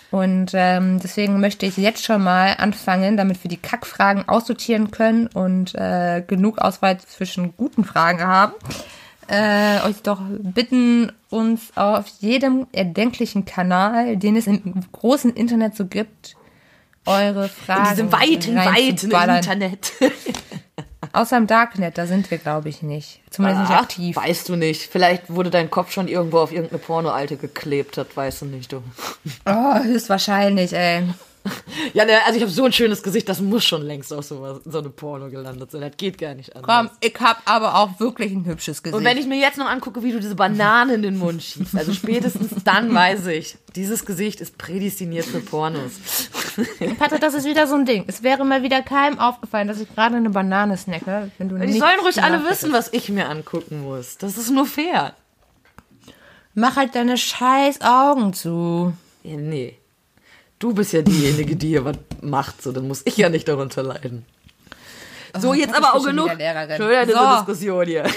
Und ähm, deswegen möchte ich jetzt schon mal anfangen, damit wir die Kackfragen aussortieren können und äh, genug Auswahl zwischen guten Fragen haben. Äh, euch doch bitten, uns auf jedem erdenklichen Kanal, den es im großen Internet so gibt, eure Fragen In diesem weiten, weiten. Internet. (laughs) Außer im Darknet, da sind wir, glaube ich, nicht. Zumindest nicht Ah, aktiv. Weißt du nicht. Vielleicht wurde dein Kopf schon irgendwo auf irgendeine Pornoalte geklebt, das weißt du nicht, du. Oh, höchstwahrscheinlich, ey. (laughs) Ja, ne, also ich habe so ein schönes Gesicht, das muss schon längst auf so, so eine Porno gelandet sein. Das geht gar nicht anders. Komm, ich hab aber auch wirklich ein hübsches Gesicht. Und wenn ich mir jetzt noch angucke, wie du diese Banane in den Mund schiebst, also spätestens dann weiß ich, dieses Gesicht ist prädestiniert für Pornos. Patrick, das ist wieder so ein Ding. Es wäre mal wieder keinem aufgefallen, dass ich gerade eine Banane snacke. Wenn du Die sollen ruhig alle wissen, was ich mir angucken muss. Das ist nur fair. Mach halt deine scheiß Augen zu. Ja, nee. Du bist ja diejenige, die hier was macht, so dann muss ich ja nicht darunter leiden. So, jetzt Patrick aber auch genug. diese So. Diskussion hier. (laughs)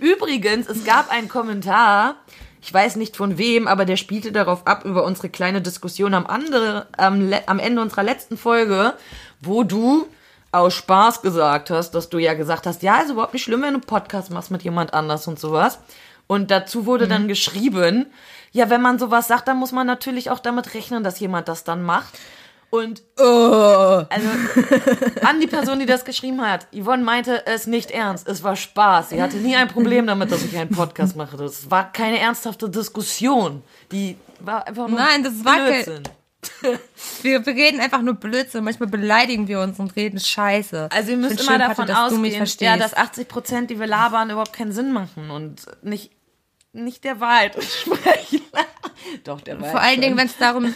Übrigens, es gab einen Kommentar, ich weiß nicht von wem, aber der spielte darauf ab, über unsere kleine Diskussion am, andere, am, am Ende unserer letzten Folge, wo du aus Spaß gesagt hast, dass du ja gesagt hast, ja, ist überhaupt nicht schlimm, wenn du einen Podcast machst mit jemand anders und sowas. Und dazu wurde Mhm. dann geschrieben, ja, wenn man sowas sagt, dann muss man natürlich auch damit rechnen, dass jemand das dann macht. Und Oh. also an die Person, die das geschrieben hat, Yvonne meinte es nicht ernst. Es war Spaß. Sie hatte nie ein Problem damit, dass ich einen Podcast mache. Das war keine ernsthafte Diskussion. Die war einfach nur Nein, das war Blödsinn. (laughs) Wir, wir reden einfach nur Blödsinn. Manchmal beleidigen wir uns und reden Scheiße. Also ihr müsst immer schön, davon dass mich ausgehen, verstehst. ja, dass 80 Prozent, die wir labern, überhaupt keinen Sinn machen und nicht, nicht der Wahrheit entsprechen. (laughs) Doch, der Wahrheit Vor allen schon. Dingen, wenn es darum,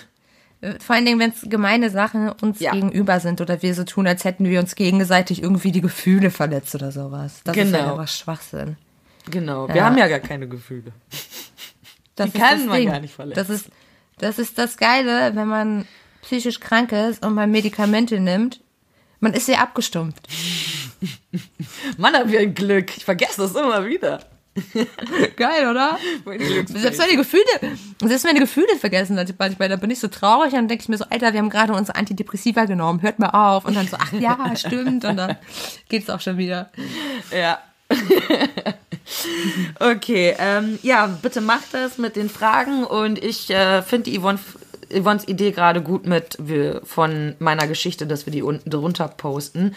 äh, vor allen Dingen, wenn es gemeine Sachen uns Ja. gegenüber sind oder wir so tun, als hätten wir uns gegenseitig irgendwie die Gefühle verletzt oder sowas. Das ist Genau. halt einfach Schwachsinn. Genau, wir Ja. haben ja gar keine Gefühle. (laughs) Das Die kann man Ding. gar nicht verletzen. Das ist, das ist das Geile, wenn man psychisch krank ist und man Medikamente nimmt. Man ist sehr abgestumpft. (laughs) Mann, haben wir ein Glück. Ich vergesse das immer wieder. (laughs) Geil, oder? Selbst meine Gefühle, selbst meine Gefühle vergessen also manchmal. Da bin ich so traurig und dann denke ich mir so, Alter, wir haben gerade unsere Antidepressiva genommen, hört mal auf. Und dann so, ach ja, (laughs) stimmt. Und dann geht's auch schon wieder. Ja. (laughs) okay, ähm, ja, bitte macht das mit den Fragen und ich äh, finde die Yvonne, Yvonnes Idee gerade gut mit von meiner Geschichte, dass wir die unten drunter posten.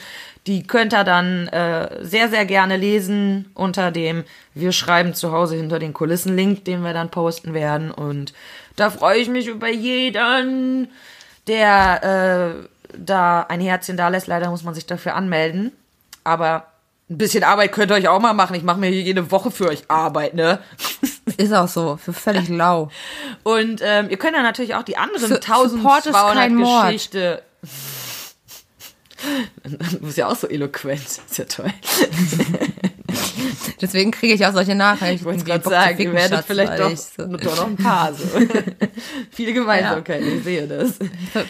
Die könnt ihr dann äh, sehr, sehr gerne lesen unter dem Wir schreiben zu Hause hinter den Kulissen Link, den wir dann posten werden und da freue ich mich über jeden, der äh, da ein Herzchen da lässt. Leider muss man sich dafür anmelden. Aber ein bisschen Arbeit könnt ihr euch auch mal machen. Ich mache mir hier jede Woche für euch Arbeit, ne? (laughs) Ist auch so, für völlig lau. Und ähm, ihr könnt ja natürlich auch die anderen ist 1200 kein Mord. (laughs) Du bist ja auch so eloquent. (laughs) Ist ja toll. (laughs) Deswegen kriege ich auch solche Nachrichten. Ich wollte gerade sagen, ihr werdet Schatz, vielleicht doch, so- doch noch ein paar. So. Viele Gemeinsamkeiten, ich sehe das.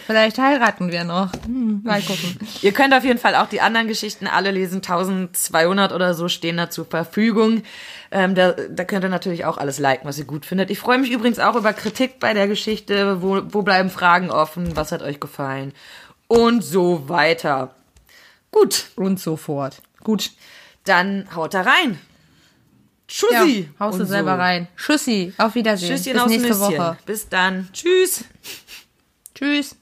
Vielleicht heiraten wir noch. Hm, mal gucken. Ihr könnt auf jeden Fall auch die anderen Geschichten alle lesen. 1200 oder so stehen da zur Verfügung. Ähm, da, da könnt ihr natürlich auch alles liken, was ihr gut findet. Ich freue mich übrigens auch über Kritik bei der Geschichte. Wo, wo bleiben Fragen offen? Was hat euch gefallen? Und so weiter. Gut, Und so fort. Gut. dann haut da rein. Ja, Tschüssi. haust du selber so. rein. Tschüssi. Auf Wiedersehen. Tschüsschen Bis nächste Nüsschen. Woche. Bis dann. Tschüss. Tschüss.